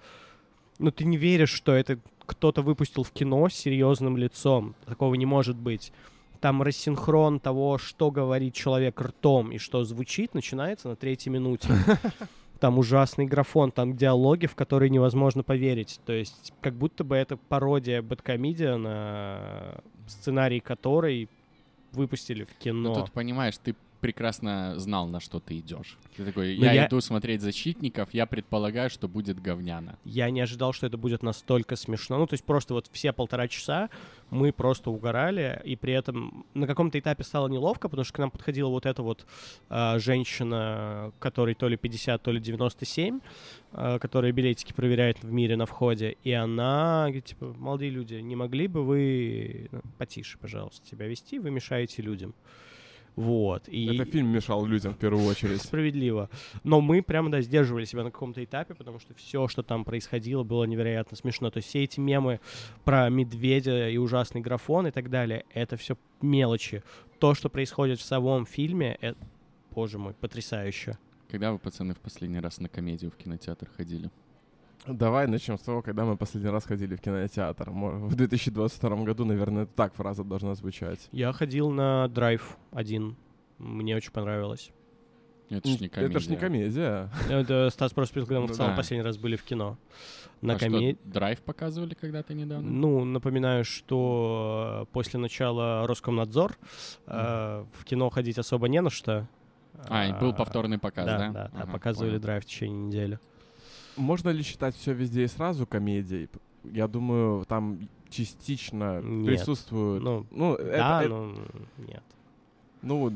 ну, ты не веришь, что это кто-то выпустил в кино с серьезным лицом. Такого не может быть. Там рассинхрон того, что говорит человек ртом и что звучит, начинается на третьей минуте. Там ужасный графон, там диалоги, в которые невозможно поверить. То есть как будто бы это пародия Бэткомедиа, на сценарий которой выпустили в кино. Ну, тут, понимаешь, ты прекрасно знал, на что ты идешь. Ты такой, я, я- иду смотреть «Защитников», я предполагаю, что будет говняно. Я не ожидал, что это будет настолько смешно. Ну, то есть просто вот все полтора часа мы просто угорали, и при этом на каком-то этапе стало неловко, потому что к нам подходила вот эта вот а, женщина, которой то ли 50, то ли 97, а, которая билетики проверяет в мире на входе, и она говорит, типа, молодые люди, не могли бы вы ну, потише, пожалуйста, себя вести, вы мешаете людям. Вот. И... Это фильм мешал людям в первую очередь. Справедливо. Но мы прямо, да, сдерживали себя на каком-то этапе, потому что все, что там происходило, было невероятно смешно. То есть все эти мемы про медведя и ужасный графон и так далее, это все мелочи. То, что происходит в самом фильме, это, боже мой, потрясающе. Когда вы, пацаны, в последний раз на комедию в кинотеатр ходили? Давай начнем с того, когда мы последний раз ходили в кинотеатр. В 2022 году, наверное, так фраза должна звучать. Я ходил на драйв один. Мне очень понравилось. Это ж не комедия. Это ж не комедия. Это Стас просто когда мы в Ну целом да. последний раз были в кино. На А что, комедии. драйв показывали когда-то недавно? Ну, напоминаю, что э, после начала Роскомнадзор э, в кино ходить особо не на что. А, и был повторный показ, да? Да, да, да, Ага, показывали понял. драйв в течение недели. Можно ли считать все везде и сразу комедией? Я думаю, там частично Нет. присутствуют. Ну, Ну, это- да, это- ну, нет. ну,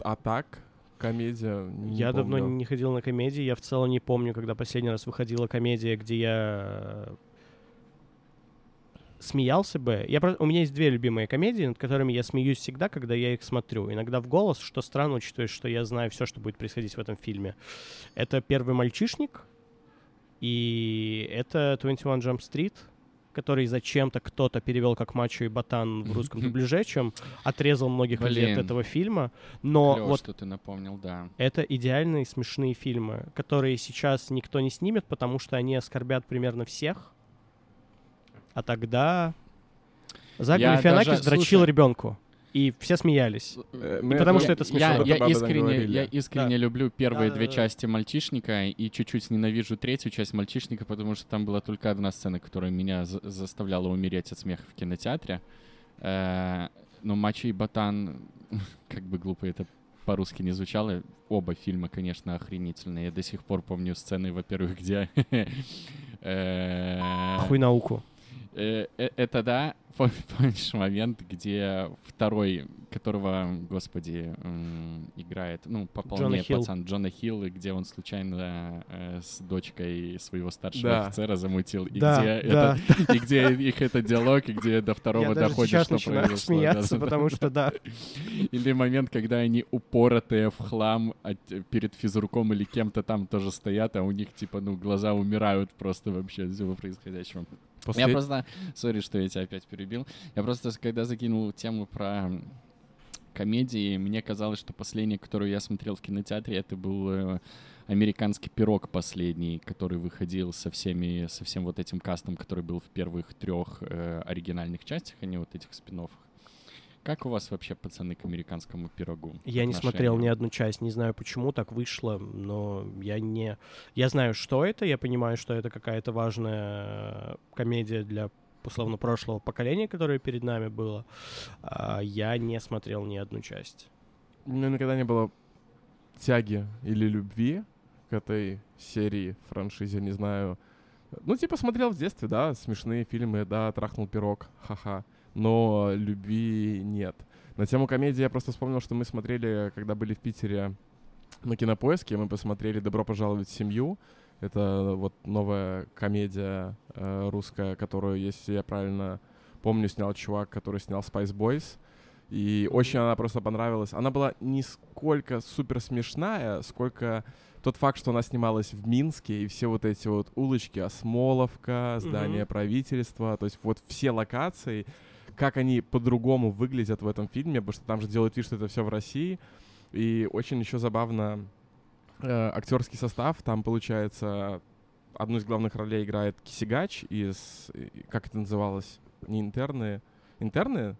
а так, комедия. не я давно помню. не ходил на комедии, я в целом не помню, когда последний раз выходила комедия, где я э, смеялся бы. Я про- У меня есть две любимые комедии, над которыми я смеюсь всегда, когда я их смотрю. Иногда в голос, что странно, учитывая, что я знаю все, что будет происходить в этом фильме. Это «Первый мальчишник» и это «21 Jump Street», который зачем-то кто-то перевел как «Мачо и Ботан» в русском дубляже, чем отрезал многих людей от этого фильма. Но Клёво, вот что ты напомнил, да. это идеальные смешные фильмы, которые сейчас никто не снимет, потому что они оскорбят примерно всех. А тогда Зак Галифианакис даже- дрочил ребенку. И все смеялись. Э, мы потому это- что это смешно. Я, я искренне, я искренне Да. люблю первые две Да-да-да. части «Мальчишника» и чуть-чуть ненавижу третью часть «Мальчишника», потому что там была только одна сцена, которая меня за- заставляла умереть от смеха в кинотеатре. Э, Но «Мачо и Ботан», как бы глупо это по-русски не звучало, оба фильма, конечно, охренительные. Я до сих пор помню сцены, во-первых, где... э, Хуй науку. Э, э, Это да, Пом- помнишь момент, где второй, которого, господи, играет, ну, по Джона полне Хилл. пацан Джона Хилл, и где он случайно э, с дочкой своего старшего Да. офицера замутил, и Да, где да. это, и где их этот диалог, и где до второго Я даже доходит, сейчас что произошло. смеяться, Да-да-да. потому что да. Или момент, когда они упоротые в хлам от- перед физруком или кем-то там тоже стоят, а у них, типа, ну, глаза умирают просто вообще от всего происходящего. Я Послед- просто... Сори, что я тебя опять перебил. Я просто, когда закинул тему про комедии, мне казалось, что последнее, которую я смотрел в кинотеатре, это был э, «Американский пирог» последний, который выходил со всеми, со всем вот этим кастом, который был в первых трех э, оригинальных частях, а не вот этих спин Как у вас вообще, пацаны, к «Американскому пирогу»? Я не смотрел ни одну часть, не знаю почему так вышло, но я не... Я знаю, что это, я понимаю, что это какая-то важная комедия для условно прошлого поколения, которое перед нами было. А я не смотрел ни одну часть. У меня никогда не было тяги или любви к этой серии, франшизе, не знаю. Ну, типа, смотрел в детстве, да, смешные фильмы, да, трахнул пирог, ха-ха. Но любви нет. На тему комедии я просто вспомнил, что мы смотрели, когда были в Питере на кинопоиске, мы посмотрели «Добро пожаловать в семью». Это вот новая комедия э, русская, которую, если я правильно помню, снял чувак, который снял Spice Boys. И очень она просто понравилась. Она была не сколько супер смешная, сколько тот факт, что она снималась в Минске, и все вот эти вот улочки, Осмоловка, здание Мгм. правительства, то есть вот все локации, как они по-другому выглядят в этом фильме, потому что там же делают вид, что это все в России. И очень еще забавно э, актерский состав. Там, получается, одну из главных ролей играет Кисигач из... э, Как это называлось? Не интерны? Интерны?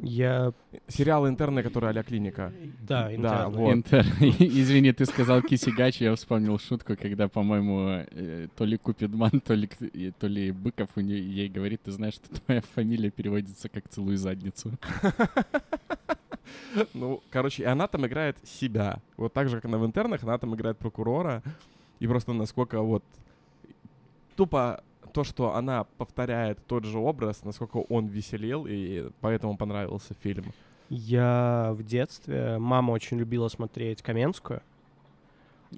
Я... Сериал «Интерны», который а клиника. Да, Да, интерны. вот. Интер. Извини, ты сказал Кисигач, я вспомнил шутку, когда, по-моему, э, то ли Купидман, то ли, то ли Быков у нее, ей говорит, ты знаешь, что твоя фамилия переводится как «целуй задницу». Ну, короче, и она там играет себя. Вот так же, как она в «Интернах», она там играет прокурора. И просто насколько вот... Тупо то, что она повторяет тот же образ, насколько он веселил, и поэтому понравился фильм. Я в детстве... Мама очень любила смотреть «Каменскую».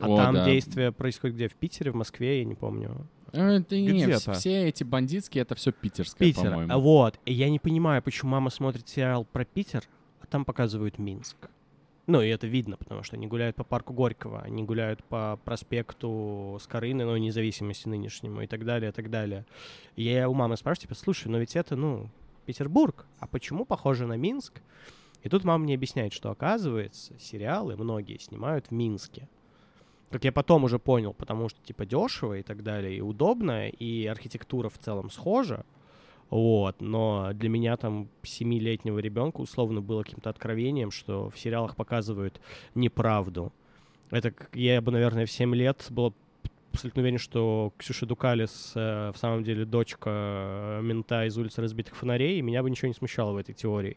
А О, там да. действие происходит где? В Питере, в Москве, я не помню. Э, да не, Где-то. все эти бандитские, это все питерское, Питер. по-моему. Вот. И я не понимаю, почему мама смотрит сериал про Питер, а там показывают Минск. Ну, и это видно, потому что они гуляют по парку Горького, они гуляют по проспекту Скорыны, ну, независимости нынешнему и так далее, и так далее. И я у мамы спрашиваю, типа, слушай, но ведь это, ну, Петербург, а почему похоже на Минск? И тут мама мне объясняет, что, оказывается, сериалы многие снимают в Минске. Как я потом уже понял, потому что, типа, дешево и так далее, и удобно, и архитектура в целом схожа. Вот, но для меня там семилетнего ребенка условно было каким-то откровением, что в сериалах показывают неправду. Это я бы, наверное, в 7 лет был абсолютно уверен, что Ксюша Дукалис э, в самом деле дочка э, мента из улицы разбитых фонарей, и меня бы ничего не смущало в этой теории.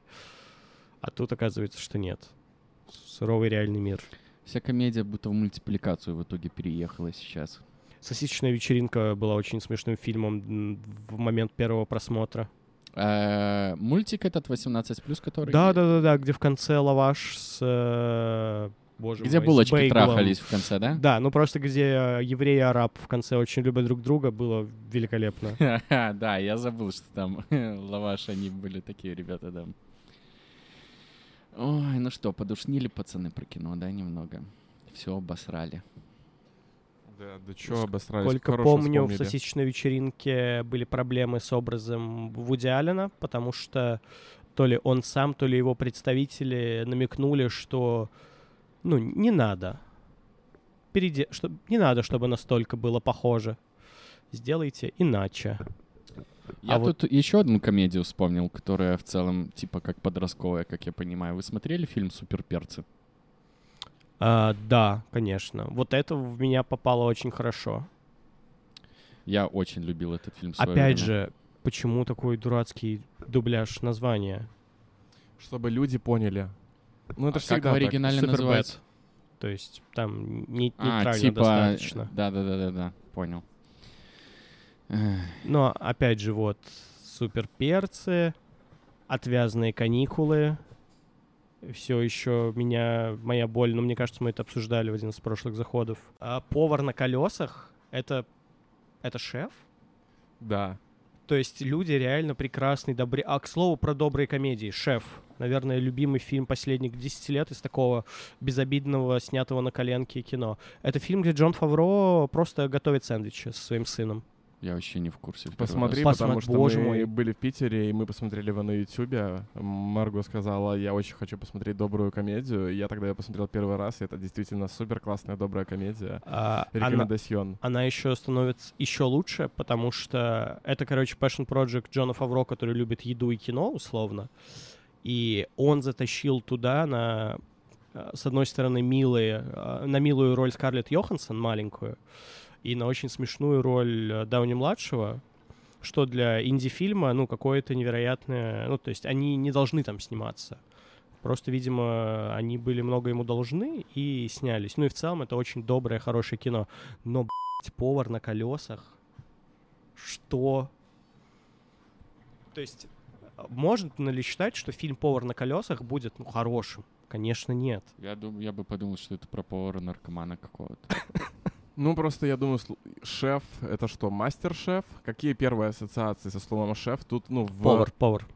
А тут оказывается, что нет. Суровый реальный мир. Вся комедия будто в мультипликацию в итоге переехала сейчас. «Сосисочная вечеринка» была очень смешным фильмом в момент первого просмотра. Э, Мультик этот 18+, который... Да-да-да-да, где в конце лаваш с... э, Боже Где мой, булочки бейглом. трахались в конце, да? Да, ну просто где э, еврей и араб в конце очень любят друг друга, было великолепно. Да, я забыл, что там лаваш, они были такие ребята, да. Ой, ну что, подушнили пацаны про кино, да, немного? Все обосрали. Да, да чё обосрались, Сколько помню, в вспомнили. «Сосисочной вечеринке» были проблемы с образом Вуди Аллена, потому что то ли он сам, то ли его представители намекнули, что ну, не надо. Переде... Что... Не надо, чтобы настолько было похоже. Сделайте иначе. Я А вот- тут еще одну комедию вспомнил, которая в целом типа как подростковая, как я понимаю. Вы смотрели фильм «Суперперцы»? А, да, конечно. Вот это в меня попало очень хорошо. Я очень любил этот фильм. Опять время. же, почему такой дурацкий дубляж названия? Чтобы люди поняли. Ну, это А ж как всегда в так. оригинале Superbad. называется? То есть там не, А, типа... достаточно. Да-да-да-да-да, понял. Эх, Но опять же, вот супер перцы, отвязные каникулы. Все еще меня, моя боль, но мне кажется, мы это обсуждали в один из прошлых заходов. А повар на колесах это, это шеф? Да. То есть люди реально прекрасные, добрые. А, к слову, про добрые комедии. «Шеф». Наверное, любимый фильм последних 10 лет из такого безобидного, снятого на коленке кино. Это фильм, где Джон Фавро просто готовит сэндвичи со своим сыном. Я вообще не в курсе. Посмотри, раз. потому Посмотри, что боже мы мой. были в Питере, и мы посмотрели его на Ютубе. Марго сказала, я очень хочу посмотреть добрую комедию. Я тогда ее посмотрел первый раз, и это действительно супер классная добрая комедия. А, она, Рекомендацион. она еще становится еще лучше, потому что это, короче, passion project Джона Фавро, который любит еду и кино, условно. И он затащил туда на, э, с одной стороны, милые, э, на милую роль Скарлетт Йоханссон, маленькую, и на очень смешную роль э, Дауни-младшего, что для инди-фильма, ну, какое-то невероятное... Ну, то есть они не должны там сниматься. Просто, видимо, они были много ему должны и снялись. Ну и в целом это очень доброе, хорошее кино. Но, блядь, повар на колесах. Что? То есть, а, можно ли считать, что фильм «Повар на колесах» будет, ну, хорошим? Конечно, нет. Я, дум- я бы подумал, что это про повара-наркомана какого-то. Ну, просто я думаю, шеф — это что, мастер-шеф? Какие первые ассоциации со словом шеф? Тут, ну, в... Повар, повар.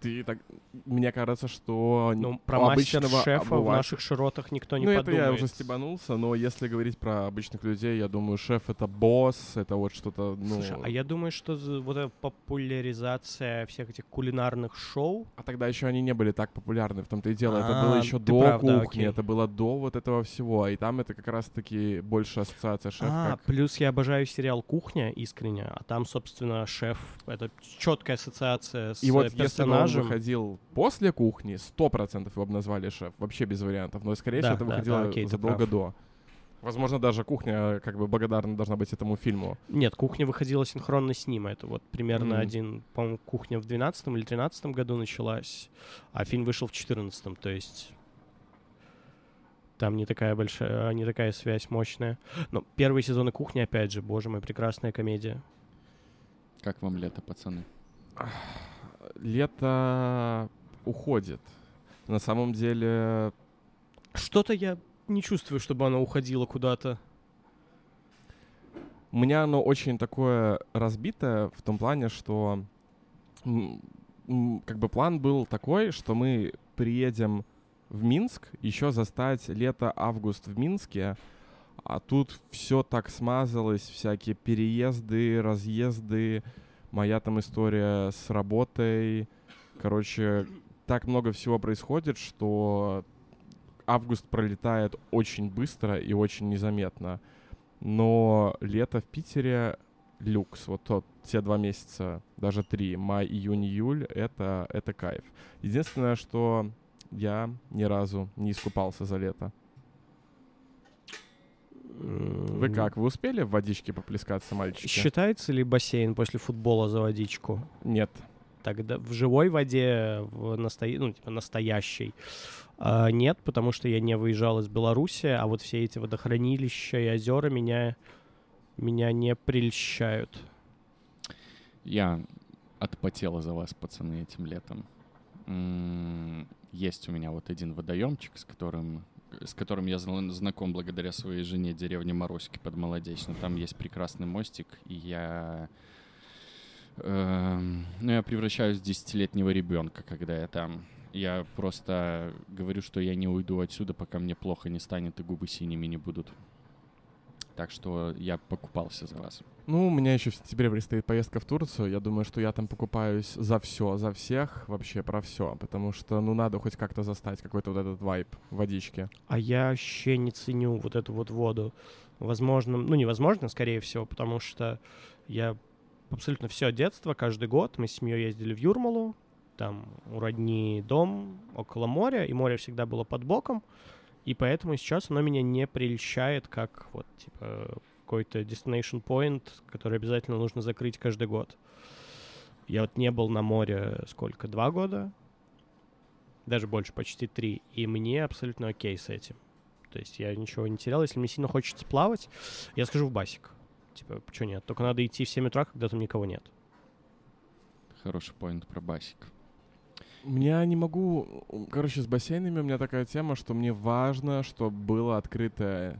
Ты так... Мне кажется, что Ну, про обычного мастер-шефа в наших широтах никто не ну, это подумает. я уже стебанулся, но если говорить про обычных людей, я думаю, шеф — это босс, это вот что-то, ну... Слушай, а я думаю, что вот эта популяризация всех этих кулинарных шоу, А тогда еще они не были так популярны, в том-то и дело. это А, было еще ты до прав, да, кухни, окей. это было до вот этого всего. И там это как раз-таки больше ассоциация шеф а, как... плюс я обожаю сериал «Кухня» искренне, а там, собственно, шеф — это четкая ассоциация с И вот э, если персонажем. выходил после кухни, сто процентов его бы назвали шеф, вообще без вариантов. Но, скорее Да, всего, это да, выходило да, окей, задолго до. Возможно, даже кухня как бы благодарна должна быть этому фильму. Нет, «Кухня» выходила синхронно с ним. Это вот примерно Мгм. один, по-моему, «Кухня» в 12 или 13 году началась, а фильм вышел в 14 то есть... Там не такая большая, не такая связь мощная. Но первые сезоны «Кухни», опять же, боже мой, прекрасная комедия. Как вам лето, пацаны? Лето уходит. На самом деле, Что-то я не чувствую, чтобы она уходила куда-то. У меня оно очень такое разбитое в том плане, что как бы план был такой, что мы приедем в Минск, еще застать лето-август в Минске, а тут все так смазалось, всякие переезды, разъезды, моя там история с работой. Короче, так много всего происходит, что август пролетает очень быстро и очень незаметно. Но лето в Питере люкс. Вот тот, те два месяца, даже три, май, июнь, июль, это, это кайф. Единственное, что я ни разу не искупался за лето. Вы как, вы успели в водичке поплескаться, мальчики? Считается ли бассейн после футбола за водичку? Нет. Тогда в живой воде, в насто... ну, типа настоящей, а, нет, потому что я не выезжал из Беларуси, а вот все эти водохранилища и озера меня, меня не прельщают. Я отпотела за вас, пацаны, этим летом. Есть у меня вот один водоемчик, с которым, с которым я зна- знаком благодаря своей жене деревне Морозки под Молодечно. Там есть прекрасный мостик, и я... эм, ну, я превращаюсь в десятилетнего ребенка, когда я там. Я просто говорю, что я не уйду отсюда, пока мне плохо не станет и губы синими не будут. Так что я покупался за вас. Ну, у меня еще в сентябре предстоит поездка в Турцию. Я думаю, что я там покупаюсь за все, за всех, вообще про все. Потому что, ну, надо хоть как-то застать какой-то вот этот вайб водички. А я вообще не ценю вот эту вот воду. Возможно, ну невозможно, скорее всего, потому что я абсолютно все детство, каждый год мы с семьей ездили в Юрмалу, там у родни дом около моря, и море всегда было под боком, и поэтому сейчас оно меня не прельщает как вот типа какой-то destination point, который обязательно нужно закрыть каждый год. Я вот не был на море сколько, два года? Даже больше, почти три. И мне абсолютно окей с этим. То есть я ничего не терял. Если мне сильно хочется плавать, я скажу в басик. Типа, что нет? Только надо идти в 7 утра, когда там никого нет. Хороший поинт про басик. Я не могу... Короче, с бассейнами у меня такая тема, что мне важно, чтобы было открытое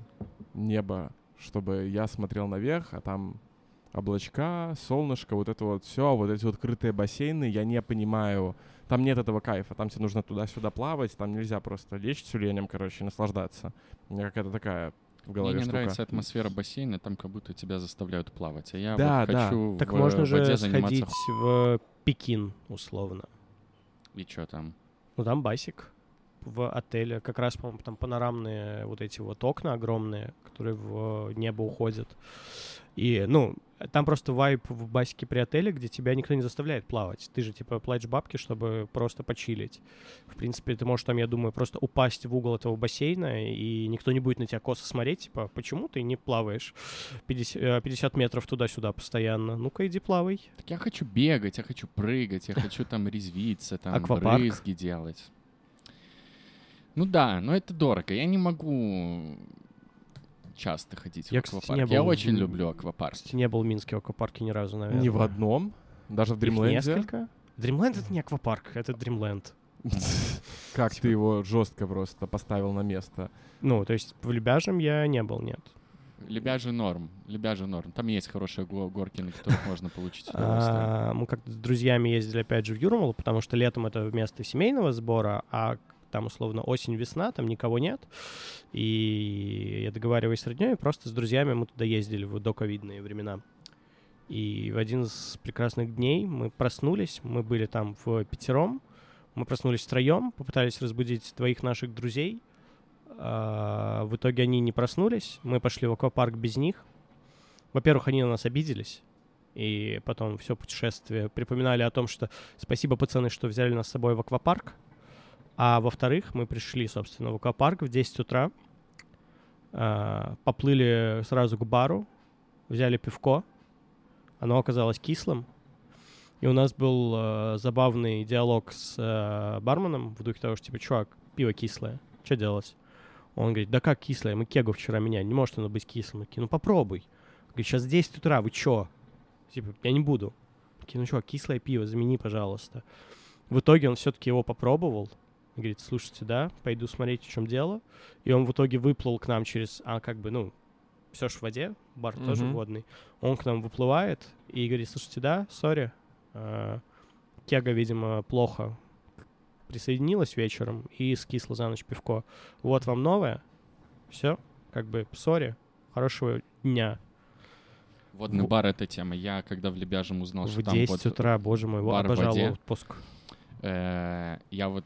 небо, чтобы я смотрел наверх, а там облачка, солнышко, вот это вот все, вот эти вот крытые бассейны, я не понимаю. Там нет этого кайфа, там тебе нужно туда-сюда плавать, там нельзя просто лечь тюленем, короче, наслаждаться. У меня какая-то такая в голове Мне не штука. нравится атмосфера бассейна, там как будто тебя заставляют плавать. А я Да, вот да. хочу Так в можно воде же заниматься. сходить в Пекин, условно. И что там? Ну, там басик в отеле. Как раз, по-моему, там панорамные вот эти вот окна огромные, которые в небо уходят. И, ну, там просто вайп в басике при отеле, где тебя никто не заставляет плавать. Ты же, типа, платишь бабки, чтобы просто почилить. В принципе, ты можешь там, я думаю, просто упасть в угол этого бассейна, и никто не будет на тебя косо смотреть, типа, почему ты не плаваешь 50, э, 50 метров туда-сюда постоянно? Ну-ка, иди плавай. Так я хочу бегать, я хочу прыгать, я хочу там резвиться, там Аквапарк. брызги делать. Ну да, но это дорого. Я не могу часто ходить Я, в кстати, аквапарк. не Я был очень в- люблю аквапарк. Кстати, не был в Минске в аквапарке ни разу, наверное. Ни в одном, даже в Их Дримленде. несколько. Дримленд — это не аквапарк, это Дримленд. Как Типа ты его жестко просто поставил на место. Ну, то есть в Любяжем я не был, нет. Лебяжий норм, лебяжий норм. Там есть хорошие го- горки, на которых можно получить удовольствие. А, Мы как-то с друзьями ездили опять же в Юрмалу, потому что летом это место семейного сбора, а там условно осень-весна, там никого нет. И я договариваюсь с роднёй, просто с друзьями мы туда ездили в доковидные времена. И в один из прекрасных дней мы проснулись, мы были там в пятером, мы проснулись втроем, попытались разбудить двоих наших друзей. А, В итоге они не проснулись, мы пошли в аквапарк без них. Во-первых, они на нас обиделись, и потом все путешествие припоминали о том, что спасибо, пацаны, что взяли нас с собой в аквапарк. А во-вторых, мы пришли, собственно, в аквапарк в 10 утра, а, поплыли сразу к бару, взяли пивко, оно оказалось кислым, и у нас был э, забавный диалог с э, барменом в духе того, что, типа, чувак, пиво кислое, что делать? Он говорит, да как кислое, мы кегу вчера меняли, не может оно быть кислым. Такие, ну попробуй. Говорит, сейчас 10 утра, вы чё? Типа, я не буду. Такие, ну чё, кислое пиво, замени, пожалуйста. В итоге он все-таки его попробовал. И говорит, слушайте, да, пойду смотреть, в чем дело. И он в итоге выплыл к нам через, а как бы, ну, все ж в воде, бар тоже Мгм. водный. Он к нам выплывает и говорит, слушайте, да, сори, э, кега, видимо, плохо присоединилась вечером и скисла за ночь пивко. Вот вам новое. Все, как бы, сори, хорошего дня. Водный Во- бар — это тема. Я, когда в Лебяжем узнал, что в там 10 вот, утра, боже мой, бар в обожал воде. отпуск. э, я вот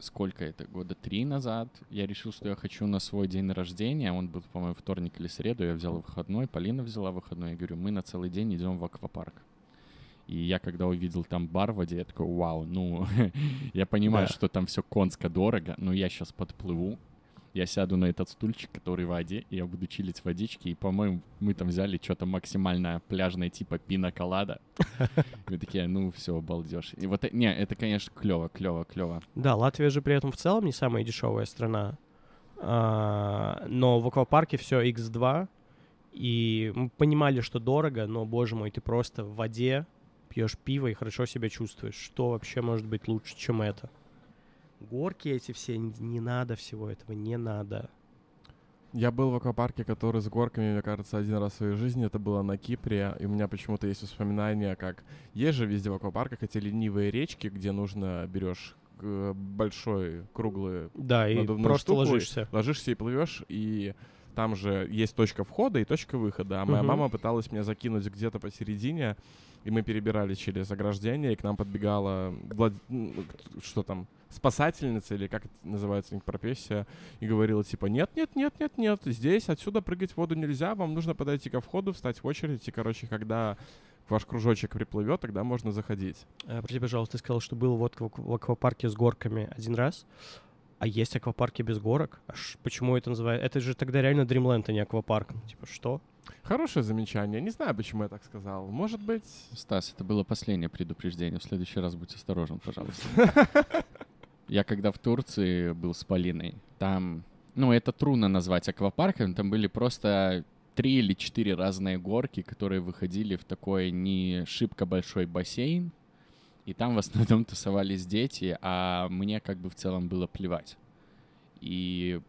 сколько это, года три назад, я решил, что я хочу на свой день рождения, он был, по-моему, вторник или среду, я взял выходной, Полина взяла выходной, я говорю, мы на целый день идем в аквапарк. И я, когда увидел там бар в воде, я такой, вау, ну, я понимаю, Да. что там все конско дорого, но я сейчас подплыву, я сяду на этот стульчик, который в воде, и я буду чилить водички, и, по-моему, мы там взяли что-то максимально пляжное, типа пина-колада. Мы такие, ну, все, балдеж. И вот, э, не, это, конечно, клево, клево, клево. Да, Латвия же при этом в целом не самая дешевая страна. А, но в аквапарке все X2, и мы понимали, что дорого, но, боже мой, ты просто в воде пьешь пиво и хорошо себя чувствуешь. Что вообще может быть лучше, чем это? Горки эти все, не, надо всего этого, не надо. Я был в аквапарке, который с горками, мне кажется, один раз в своей жизни. Это было на Кипре. И у меня почему-то есть воспоминания, как... Есть же везде в аквапарках эти ленивые речки, где нужно берешь э, большой круглый Да, и просто штуку, ложишься. ложишься и плывешь, и там же есть точка входа и точка выхода. А моя Мгм. мама пыталась меня закинуть где-то посередине, и мы перебирали через ограждение, и к нам подбегала влад- что там, спасательница, или как это называется у них профессия, и говорила типа, нет, нет, нет, нет, нет, здесь отсюда прыгать в воду нельзя, вам нужно подойти ко входу, встать в очередь, и, короче, когда ваш кружочек приплывет, тогда можно заходить. А, прости, пожалуйста, ты сказал, что был вот в аква- в аквапарке с горками один раз. А есть аквапарки без горок? А ш- почему это называется? Это же тогда реально Dreamland, а не аквапарк. Типа, что? Хорошее замечание. Не знаю, почему я так сказал. Может быть... Стас, это было последнее предупреждение. В следующий раз будь осторожен, пожалуйста. Я когда в Турции был с Полиной, там, ну, это трудно назвать аквапарком, там были просто три или четыре разные горки, которые выходили в такой не шибко большой бассейн, и там в основном тусовались дети, а мне как бы в целом было плевать. И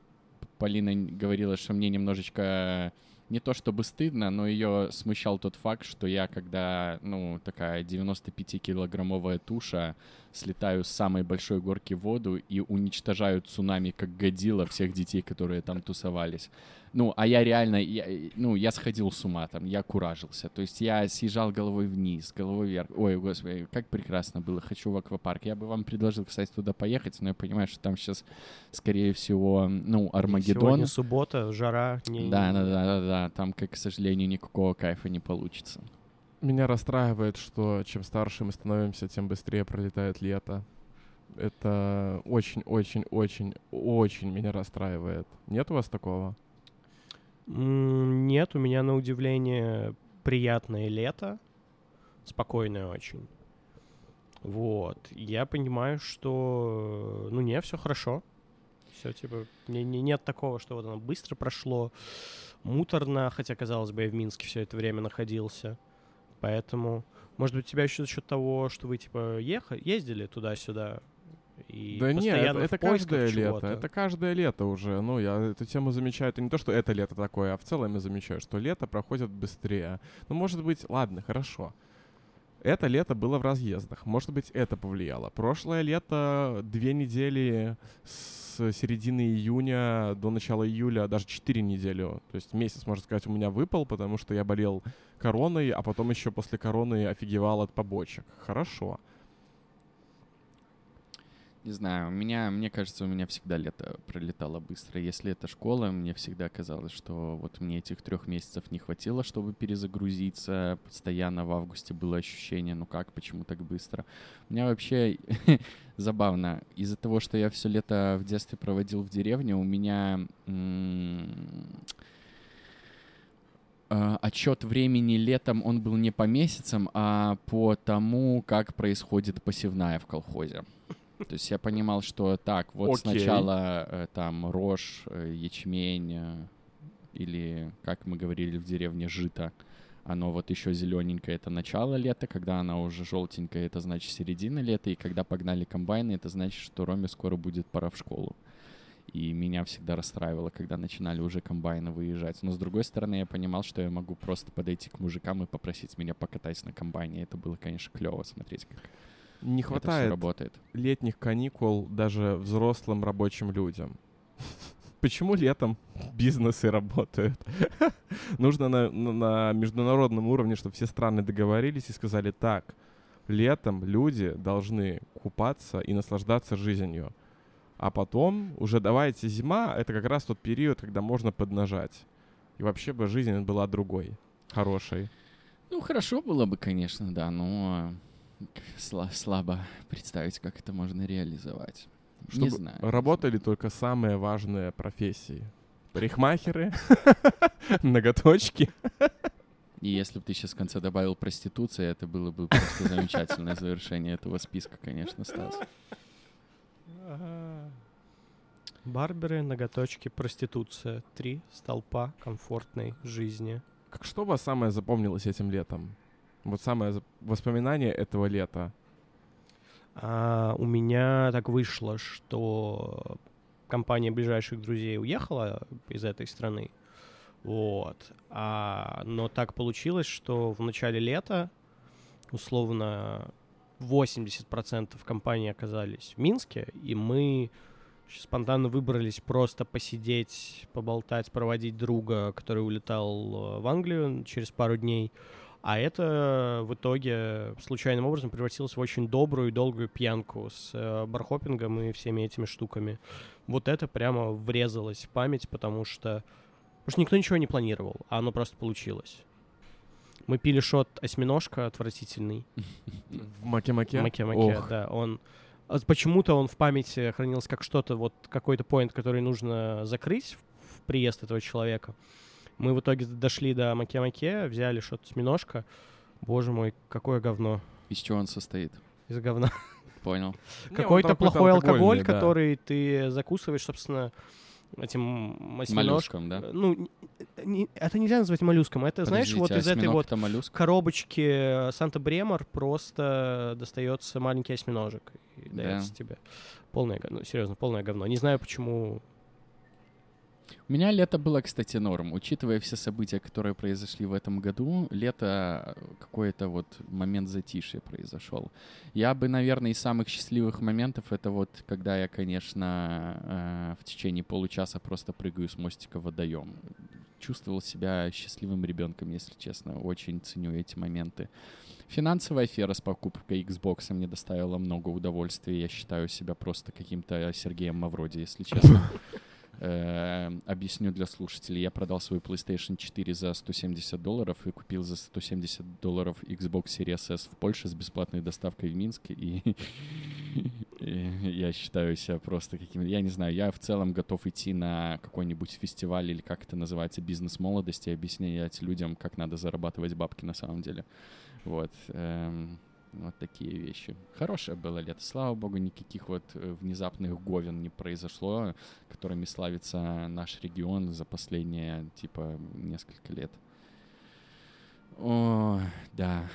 Полина говорила, что мне немножечко не то чтобы стыдно, но ее смущал тот факт, что я, когда, ну, такая 95-килограммовая туша, слетаю с самой большой горки в воду и уничтожаю цунами, как годила всех детей, которые там тусовались. Ну, а я реально, я, ну, я сходил с ума там, я куражился. То есть я съезжал головой вниз, головой вверх. Ой, господи, как прекрасно было, хочу в аквапарк. Я бы вам предложил, кстати, туда поехать, но я понимаю, что там сейчас, скорее всего, ну, Армагеддон. Сегодня суббота, жара. Не, Да, да, да, да, да. Там, как, к сожалению, никакого кайфа не получится. Меня расстраивает, что чем старше мы становимся, тем быстрее пролетает лето. Это очень-очень-очень-очень меня расстраивает. Нет у вас такого? Нет, у меня на удивление приятное лето, спокойное очень. Вот. Я понимаю, что, ну, не, все хорошо. Все, типа, не, не- нет такого, что вот оно быстро прошло, муторно, хотя, казалось бы, я в Минске все это время находился. Поэтому, может быть, у тебя еще за счет того, что вы, типа, ехали, ездили туда-сюда, и да нет, это, это каждое лето. Это каждое лето уже. Ну, я эту тему замечаю. Это не то, что это лето такое, а в целом я замечаю, что лето проходит быстрее. Ну, может быть, ладно, хорошо. Это лето было в разъездах. Может быть, это повлияло. Прошлое лето, две недели с середины июня до начала июля, даже четыре недели, то есть месяц, можно сказать, у меня выпал, потому что я болел короной, а потом еще после короны офигевал от побочек. Хорошо. Не знаю, у меня, мне кажется, у меня всегда лето пролетало быстро. Если это школа, мне всегда казалось, что вот мне этих трех месяцев не хватило, чтобы перезагрузиться. Постоянно в августе было ощущение, ну как, почему так быстро? У меня вообще забавно. Из-за того, что я все лето в детстве проводил в деревне, у меня отчет времени летом, он был не по месяцам, а по тому, как происходит посевная в колхозе. То есть я понимал, что так, вот Окей. сначала э, там рожь, э, ячмень э, или, как мы говорили в деревне, жито. Оно вот еще зелененькое, это начало лета, когда оно уже желтенькое, это значит середина лета, и когда погнали комбайны, это значит, что Роме скоро будет пора в школу. И меня всегда расстраивало, когда начинали уже комбайны выезжать. Но с другой стороны, я понимал, что я могу просто подойти к мужикам и попросить меня покатать на комбайне. Это было, конечно, клево смотреть, как Не хватает работает. летних каникул даже взрослым рабочим людям. Почему летом бизнесы работают? Нужно на, на- на международном уровне, чтобы все страны договорились и сказали так, летом люди должны купаться и наслаждаться жизнью. А потом уже давайте зима, это как раз тот период, когда можно поднажать. И вообще бы жизнь была другой, хорошей. Ну, хорошо было бы, конечно, да, но слабо представить, как это можно реализовать. Чтобы Не знаю. работали только самые важные профессии. Парикмахеры, ноготочки. И если бы ты сейчас в конце добавил проституция, это было бы просто замечательное завершение этого списка, конечно, Стас. Барберы, ноготочки, проституция. Три столпа комфортной жизни. Как что у вас самое запомнилось этим летом? Вот самое воспоминание этого лета. А, у меня так вышло, что компания ближайших друзей уехала из этой страны. Вот. А, но так получилось, что в начале лета, условно, 80% компаний оказались в Минске, и мы спонтанно выбрались просто посидеть, поболтать, проводить друга, который улетал э, в Англию через пару дней. А это в итоге случайным образом превратилось в очень добрую и долгую пьянку с э, бархопингом и всеми этими штуками. Вот это прямо врезалось в память, потому что... Потому что никто ничего не планировал, а оно просто получилось. Мы пили шот осьминожка отвратительный. В Маке-Маке? Маке-маке, да. Он а почему-то он в памяти хранился как что-то, вот какой-то поинт, который нужно закрыть в приезд этого человека. Мы в итоге дошли до Маке-Маке, взяли что-то осьминожка. Боже мой, какое говно. Из чего он состоит? Из говна. Понял. Какой-то плохой алкоголь, да. который ты закусываешь, собственно, этим осьминожком. Моллюском, да? Ну, не- это нельзя назвать моллюском. Это, знаешь, вот Подождите, из этой вот моллюск? коробочки э, Санта-Бремор просто достается маленький осьминожек и Да. дается тебе. Полное говно, серьезно, полное говно. Не знаю, почему... У меня лето было, кстати, норм. Учитывая все события, которые произошли в этом году, лето э, какой-то вот момент затишья произошел. Я бы, наверное, из самых счастливых моментов это вот, когда я, конечно, э, в течение получаса просто прыгаю с мостика в водоем. Чувствовал себя счастливым ребенком, если честно. Очень ценю эти моменты. Финансовая афера с покупкой Xbox мне доставила много удовольствия. Я считаю себя просто каким-то Сергеем Мавроди, если честно. Э, Объясню для слушателей. Я продал свой PlayStation 4 за 170 долларов и купил за 170 долларов Xbox Series S в Польше с бесплатной доставкой в Минске. И я считаю себя просто каким... Я не знаю, я в целом готов идти на какой-нибудь фестиваль или как это называется, бизнес молодости, объяснять людям, как надо зарабатывать бабки на самом деле. Вот. эм, Вот такие вещи. Хорошее было лето. Слава богу, никаких вот э, внезапных говен не произошло, которыми славится наш регион за последние, типа, несколько лет. О, да.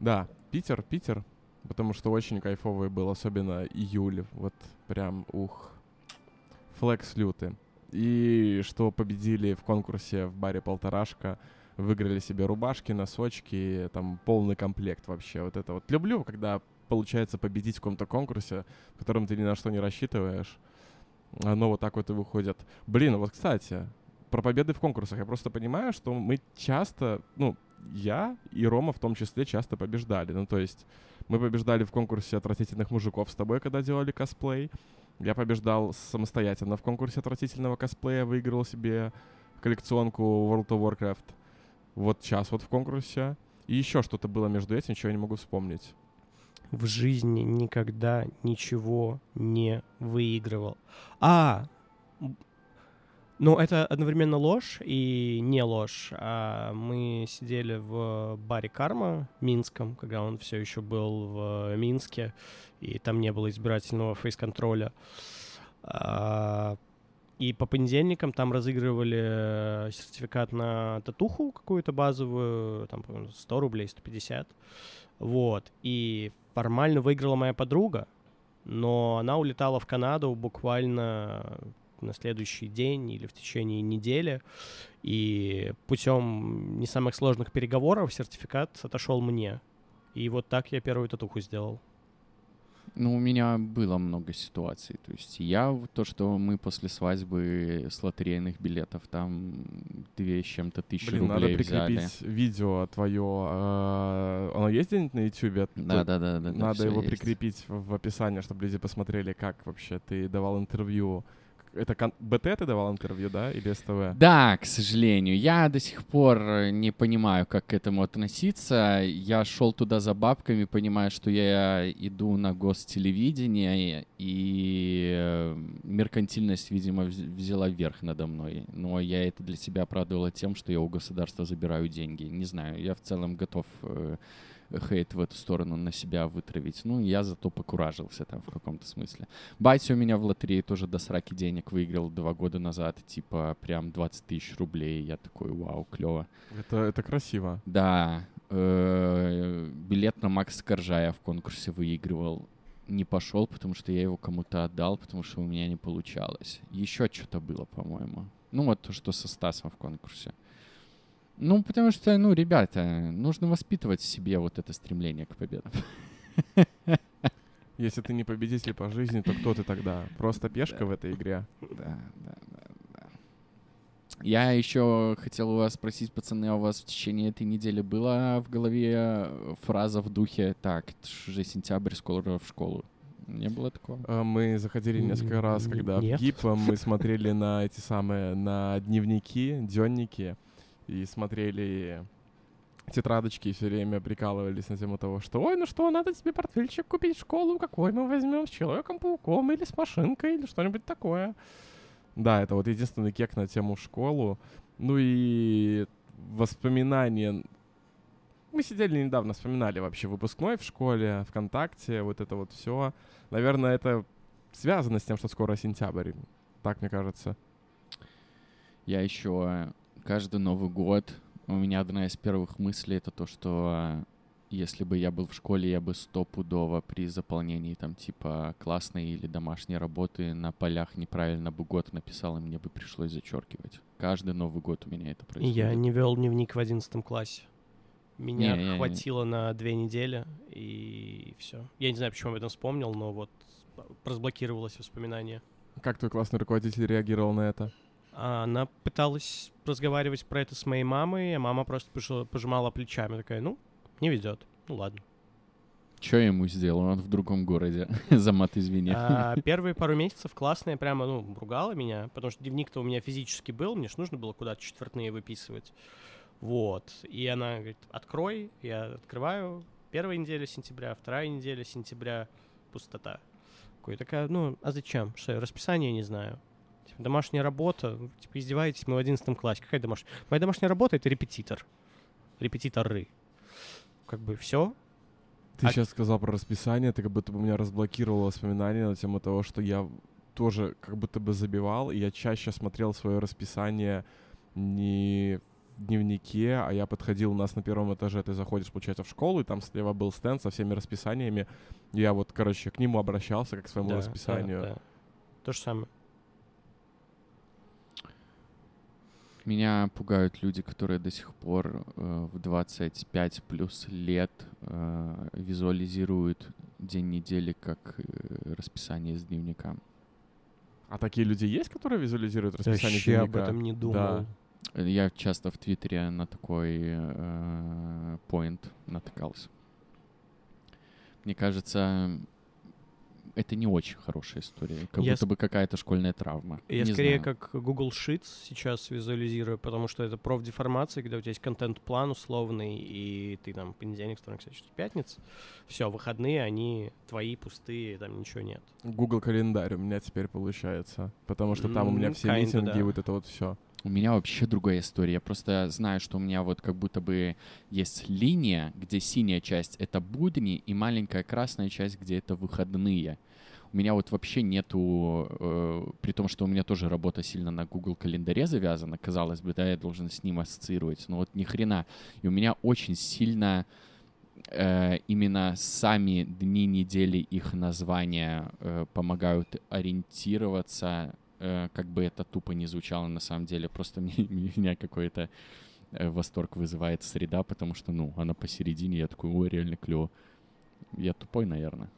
Да, Питер, Питер. Потому что очень кайфовый был, особенно июль. Вот прям, ух. Флекс лютый. И что победили в конкурсе в баре «Полторашка», выиграли себе рубашки, носочки, там полный комплект вообще. Вот это вот. Люблю, когда получается победить в каком-то конкурсе, в котором ты ни на что не рассчитываешь. Оно вот так вот и выходит. Блин, вот, кстати, про победы в конкурсах. Я просто понимаю, что мы часто, ну, я и Рома в том числе часто побеждали. Ну, то есть мы побеждали в конкурсе отвратительных мужиков с тобой, когда делали косплей. Я побеждал самостоятельно в конкурсе отвратительного косплея, выиграл себе коллекционку World of Warcraft. Вот сейчас вот в конкурсе. И еще что-то было между этим, чего я не могу вспомнить. В жизни никогда ничего не выигрывал. А, ну это одновременно ложь и не ложь. А мы сидели в баре Карма Минском, когда он все еще был в Минске, и там не было избирательного фейс-контроля. А, И по понедельникам там разыгрывали э, сертификат на татуху какую-то базовую, там, по-моему, 100 рублей, 150. Вот. И формально выиграла моя подруга, но она улетала в Канаду буквально на следующий день или в течение недели. И путем не самых сложных переговоров сертификат отошел мне. И вот так я первую татуху сделал. Ну, у меня было много ситуаций. То есть я, то, что мы после свадьбы с лотерейных билетов там две с чем-то тысячи Блин, надо рублей взяли. прикрепить видео твое. э, Оно есть где-нибудь на ютубе? Да, да, да, да. Надо его есть. прикрепить в в описании, чтобы люди посмотрели, как вообще ты давал интервью, Это кон- БТ ты давал интервью, да, или СТВ? Да, к сожалению. Я до сих пор э, не понимаю, как к этому относиться. Я шел туда за бабками, понимая, что я иду на гостелевидение, и э, меркантильность, видимо, вз- взяла верх надо мной. Но я это для себя оправдывала тем, что я у государства забираю деньги. Не знаю, я в целом готов э, хейт в эту сторону на себя вытравить. Ну, я зато покуражился там в каком-то смысле. Батя у меня в лотерее тоже до сраки денег выиграл два года назад, типа прям 20 тысяч рублей. Я такой, вау, клево. Это, это красиво. Да, э, билет на Макс Коржая в конкурсе выигрывал. Не пошел, потому что я его кому-то отдал, потому что у меня не получалось. Еще что-то было, по-моему. Ну, вот то, что со Стасом в конкурсе. Ну, потому что, ну, ребята, нужно воспитывать в себе вот это стремление к победам. Если ты не победитель по жизни, то кто ты тогда? Просто пешка в этой игре. Да, да, да, да. Я еще хотел у вас спросить, пацаны, а у вас в течение этой недели была в голове э, фраза в духе «Так, уже сентябрь, скоро в школу». Не было такого? А, Мы заходили несколько раз, когда в нет. ГИП а, мы смотрели на эти самые, на дневники, дневники, и смотрели тетрадочки и все время прикалывались на тему того, что «Ой, ну что, надо тебе портфельчик купить в школу, какой мы возьмем, с Человеком-пауком или с машинкой, или что-нибудь такое». Да, это вот единственный кек на тему школу. Ну и воспоминания... Мы сидели недавно, вспоминали вообще выпускной в школе, ВКонтакте, вот это вот все. Наверное, это связано с тем, что скоро сентябрь. Так мне кажется. Я еще каждый Новый год, у меня одна из первых мыслей это то, что если бы я был в школе, я бы стопудово при заполнении там типа классной или домашней работы на полях неправильно бы год написал, и мне бы пришлось зачеркивать. Каждый Новый год у меня это происходит. Я не вел дневник в одиннадцатом классе. Меня Не, я не- хватило на две недели, и все. Я не знаю, почему я об этом вспомнил, но вот разблокировалось воспоминание. Как твой классный руководитель реагировал на это? А Она пыталась разговаривать про это с моей мамой, а мама просто пожи- пожимала плечами, такая, ну, не ведет. Ну ладно. Что ему сделал? Он в другом городе. За мат извини. А первые пару месяцев классная прямо, ну, ругала меня, потому что дневник-то у меня физически был, мне же нужно было куда-то четвертные выписывать. Вот. И она говорит, открой, я открываю. Первая неделя сентября, вторая неделя сентября, пустота. Такой, такая, ну, а зачем? Что, я расписание не знаю. Типа, домашняя работа, ну, типа, издеваетесь, мы в одиннадцатом классе. Какая домашняя? Моя домашняя работа — это репетитор. Репетиторы. Как бы все. Ты А- сейчас сказал про расписание, ты как будто бы меня разблокировал воспоминания на тему того, что я тоже как будто бы забивал, и я чаще смотрел свое расписание не в дневнике, а я подходил у нас на первом этаже, ты заходишь, получается, в школу, и там слева был стенд со всеми расписаниями. Я вот, короче, к нему обращался, как к своему Да, да, расписанию. да. То же самое. Меня пугают люди, которые до сих пор э, в 25 плюс лет э, визуализируют день недели как э, расписание из дневника. А такие люди есть, которые визуализируют расписание Вообще об дневника? этом не думал. Да. Э, Я часто в Твиттере на такой поинт натыкался. Мне кажется, это не очень хорошая история. Как Я будто с- бы какая-то школьная травма. Я Не скорее знаю. как Google Sheets сейчас визуализирую, потому что это профдеформация, когда у тебя есть контент-план условный, и ты там понедельник, вторник, четверг, пятница. Все, выходные, они твои, пустые, там ничего нет. Google календарь у меня теперь получается. Потому что там у меня все kinda, митинги и да. вот это вот все. У меня вообще другая история. Я просто знаю, что у меня вот как будто бы есть линия, где синяя часть — это будни, и маленькая красная часть, где это выходные. У меня вот вообще нету, э, при том, что у меня тоже работа сильно на Google календаре завязана, казалось бы, да, я должен с ним ассоциировать, но вот ни хрена. И у меня очень сильно э, именно сами дни недели, их названия э, помогают ориентироваться, э, как бы это тупо не звучало на самом деле, просто мне- меня какой-то э, восторг вызывает среда, потому что, ну, она посередине, я такой, ой, реально клево. Я тупой, наверное.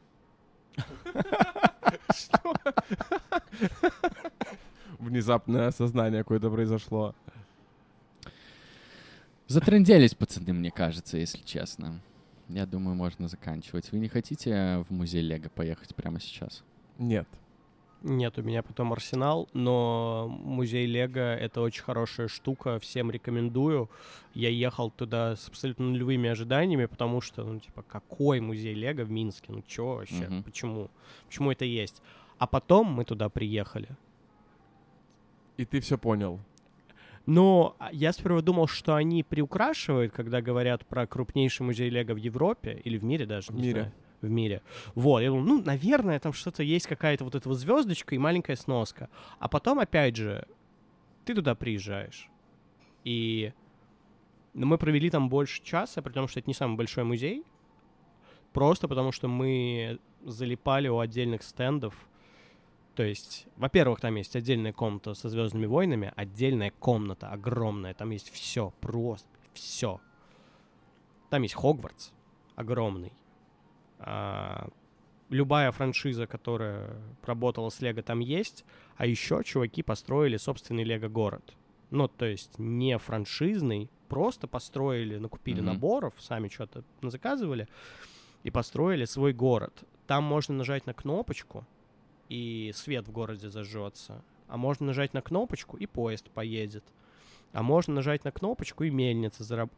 Внезапное осознание какое-то произошло. Затренделись, пацаны, мне кажется, если честно. Я думаю, можно заканчивать. Вы не хотите в музей Лего поехать прямо сейчас? Нет. Нет, у меня потом Арсенал, но музей Лего — это очень хорошая штука, всем рекомендую. Я ехал туда с абсолютно нулевыми ожиданиями, потому что, ну, типа, какой музей Лего в Минске? Ну, чё вообще? Мгм. Почему? Почему это есть? А потом мы туда приехали. И ты все понял. Но я сперва думал, что они приукрашивают, когда говорят про крупнейший музей Лего в Европе или в мире даже. В мире. знаю. В мире. Вот, я думал, ну, наверное, там что-то есть, какая-то вот эта вот звездочка и маленькая сноска. А потом, опять же, ты туда приезжаешь. И ну, мы провели там больше часа, при том, что это не самый большой музей. Просто потому, что мы залипали у отдельных стендов. То есть, во-первых, там есть отдельная комната со Звездными войнами, отдельная комната огромная, там есть все, просто все. Там есть Хогвартс огромный. А, любая франшиза, которая работала с Лего, там есть. А еще чуваки построили собственный Лего-город. Ну, то есть не франшизный, просто построили, накупили Мгм. наборов, сами что-то заказывали и построили свой город. Там можно нажать на кнопочку, и свет в городе зажжется. А можно нажать на кнопочку, и поезд поедет. А можно нажать на кнопочку, и мельница зараб...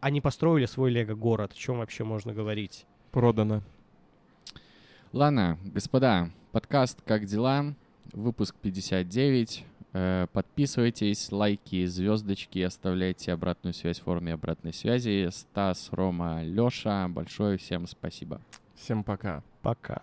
Они построили свой лего-город. О чем вообще можно говорить? Продано. Ладно, господа, подкаст «Как дела?» Выпуск 59. Э, Подписывайтесь, лайки, звездочки, оставляйте обратную связь в форме обратной связи. Стас, Рома, Лёша, большое всем спасибо. Всем пока. Пока.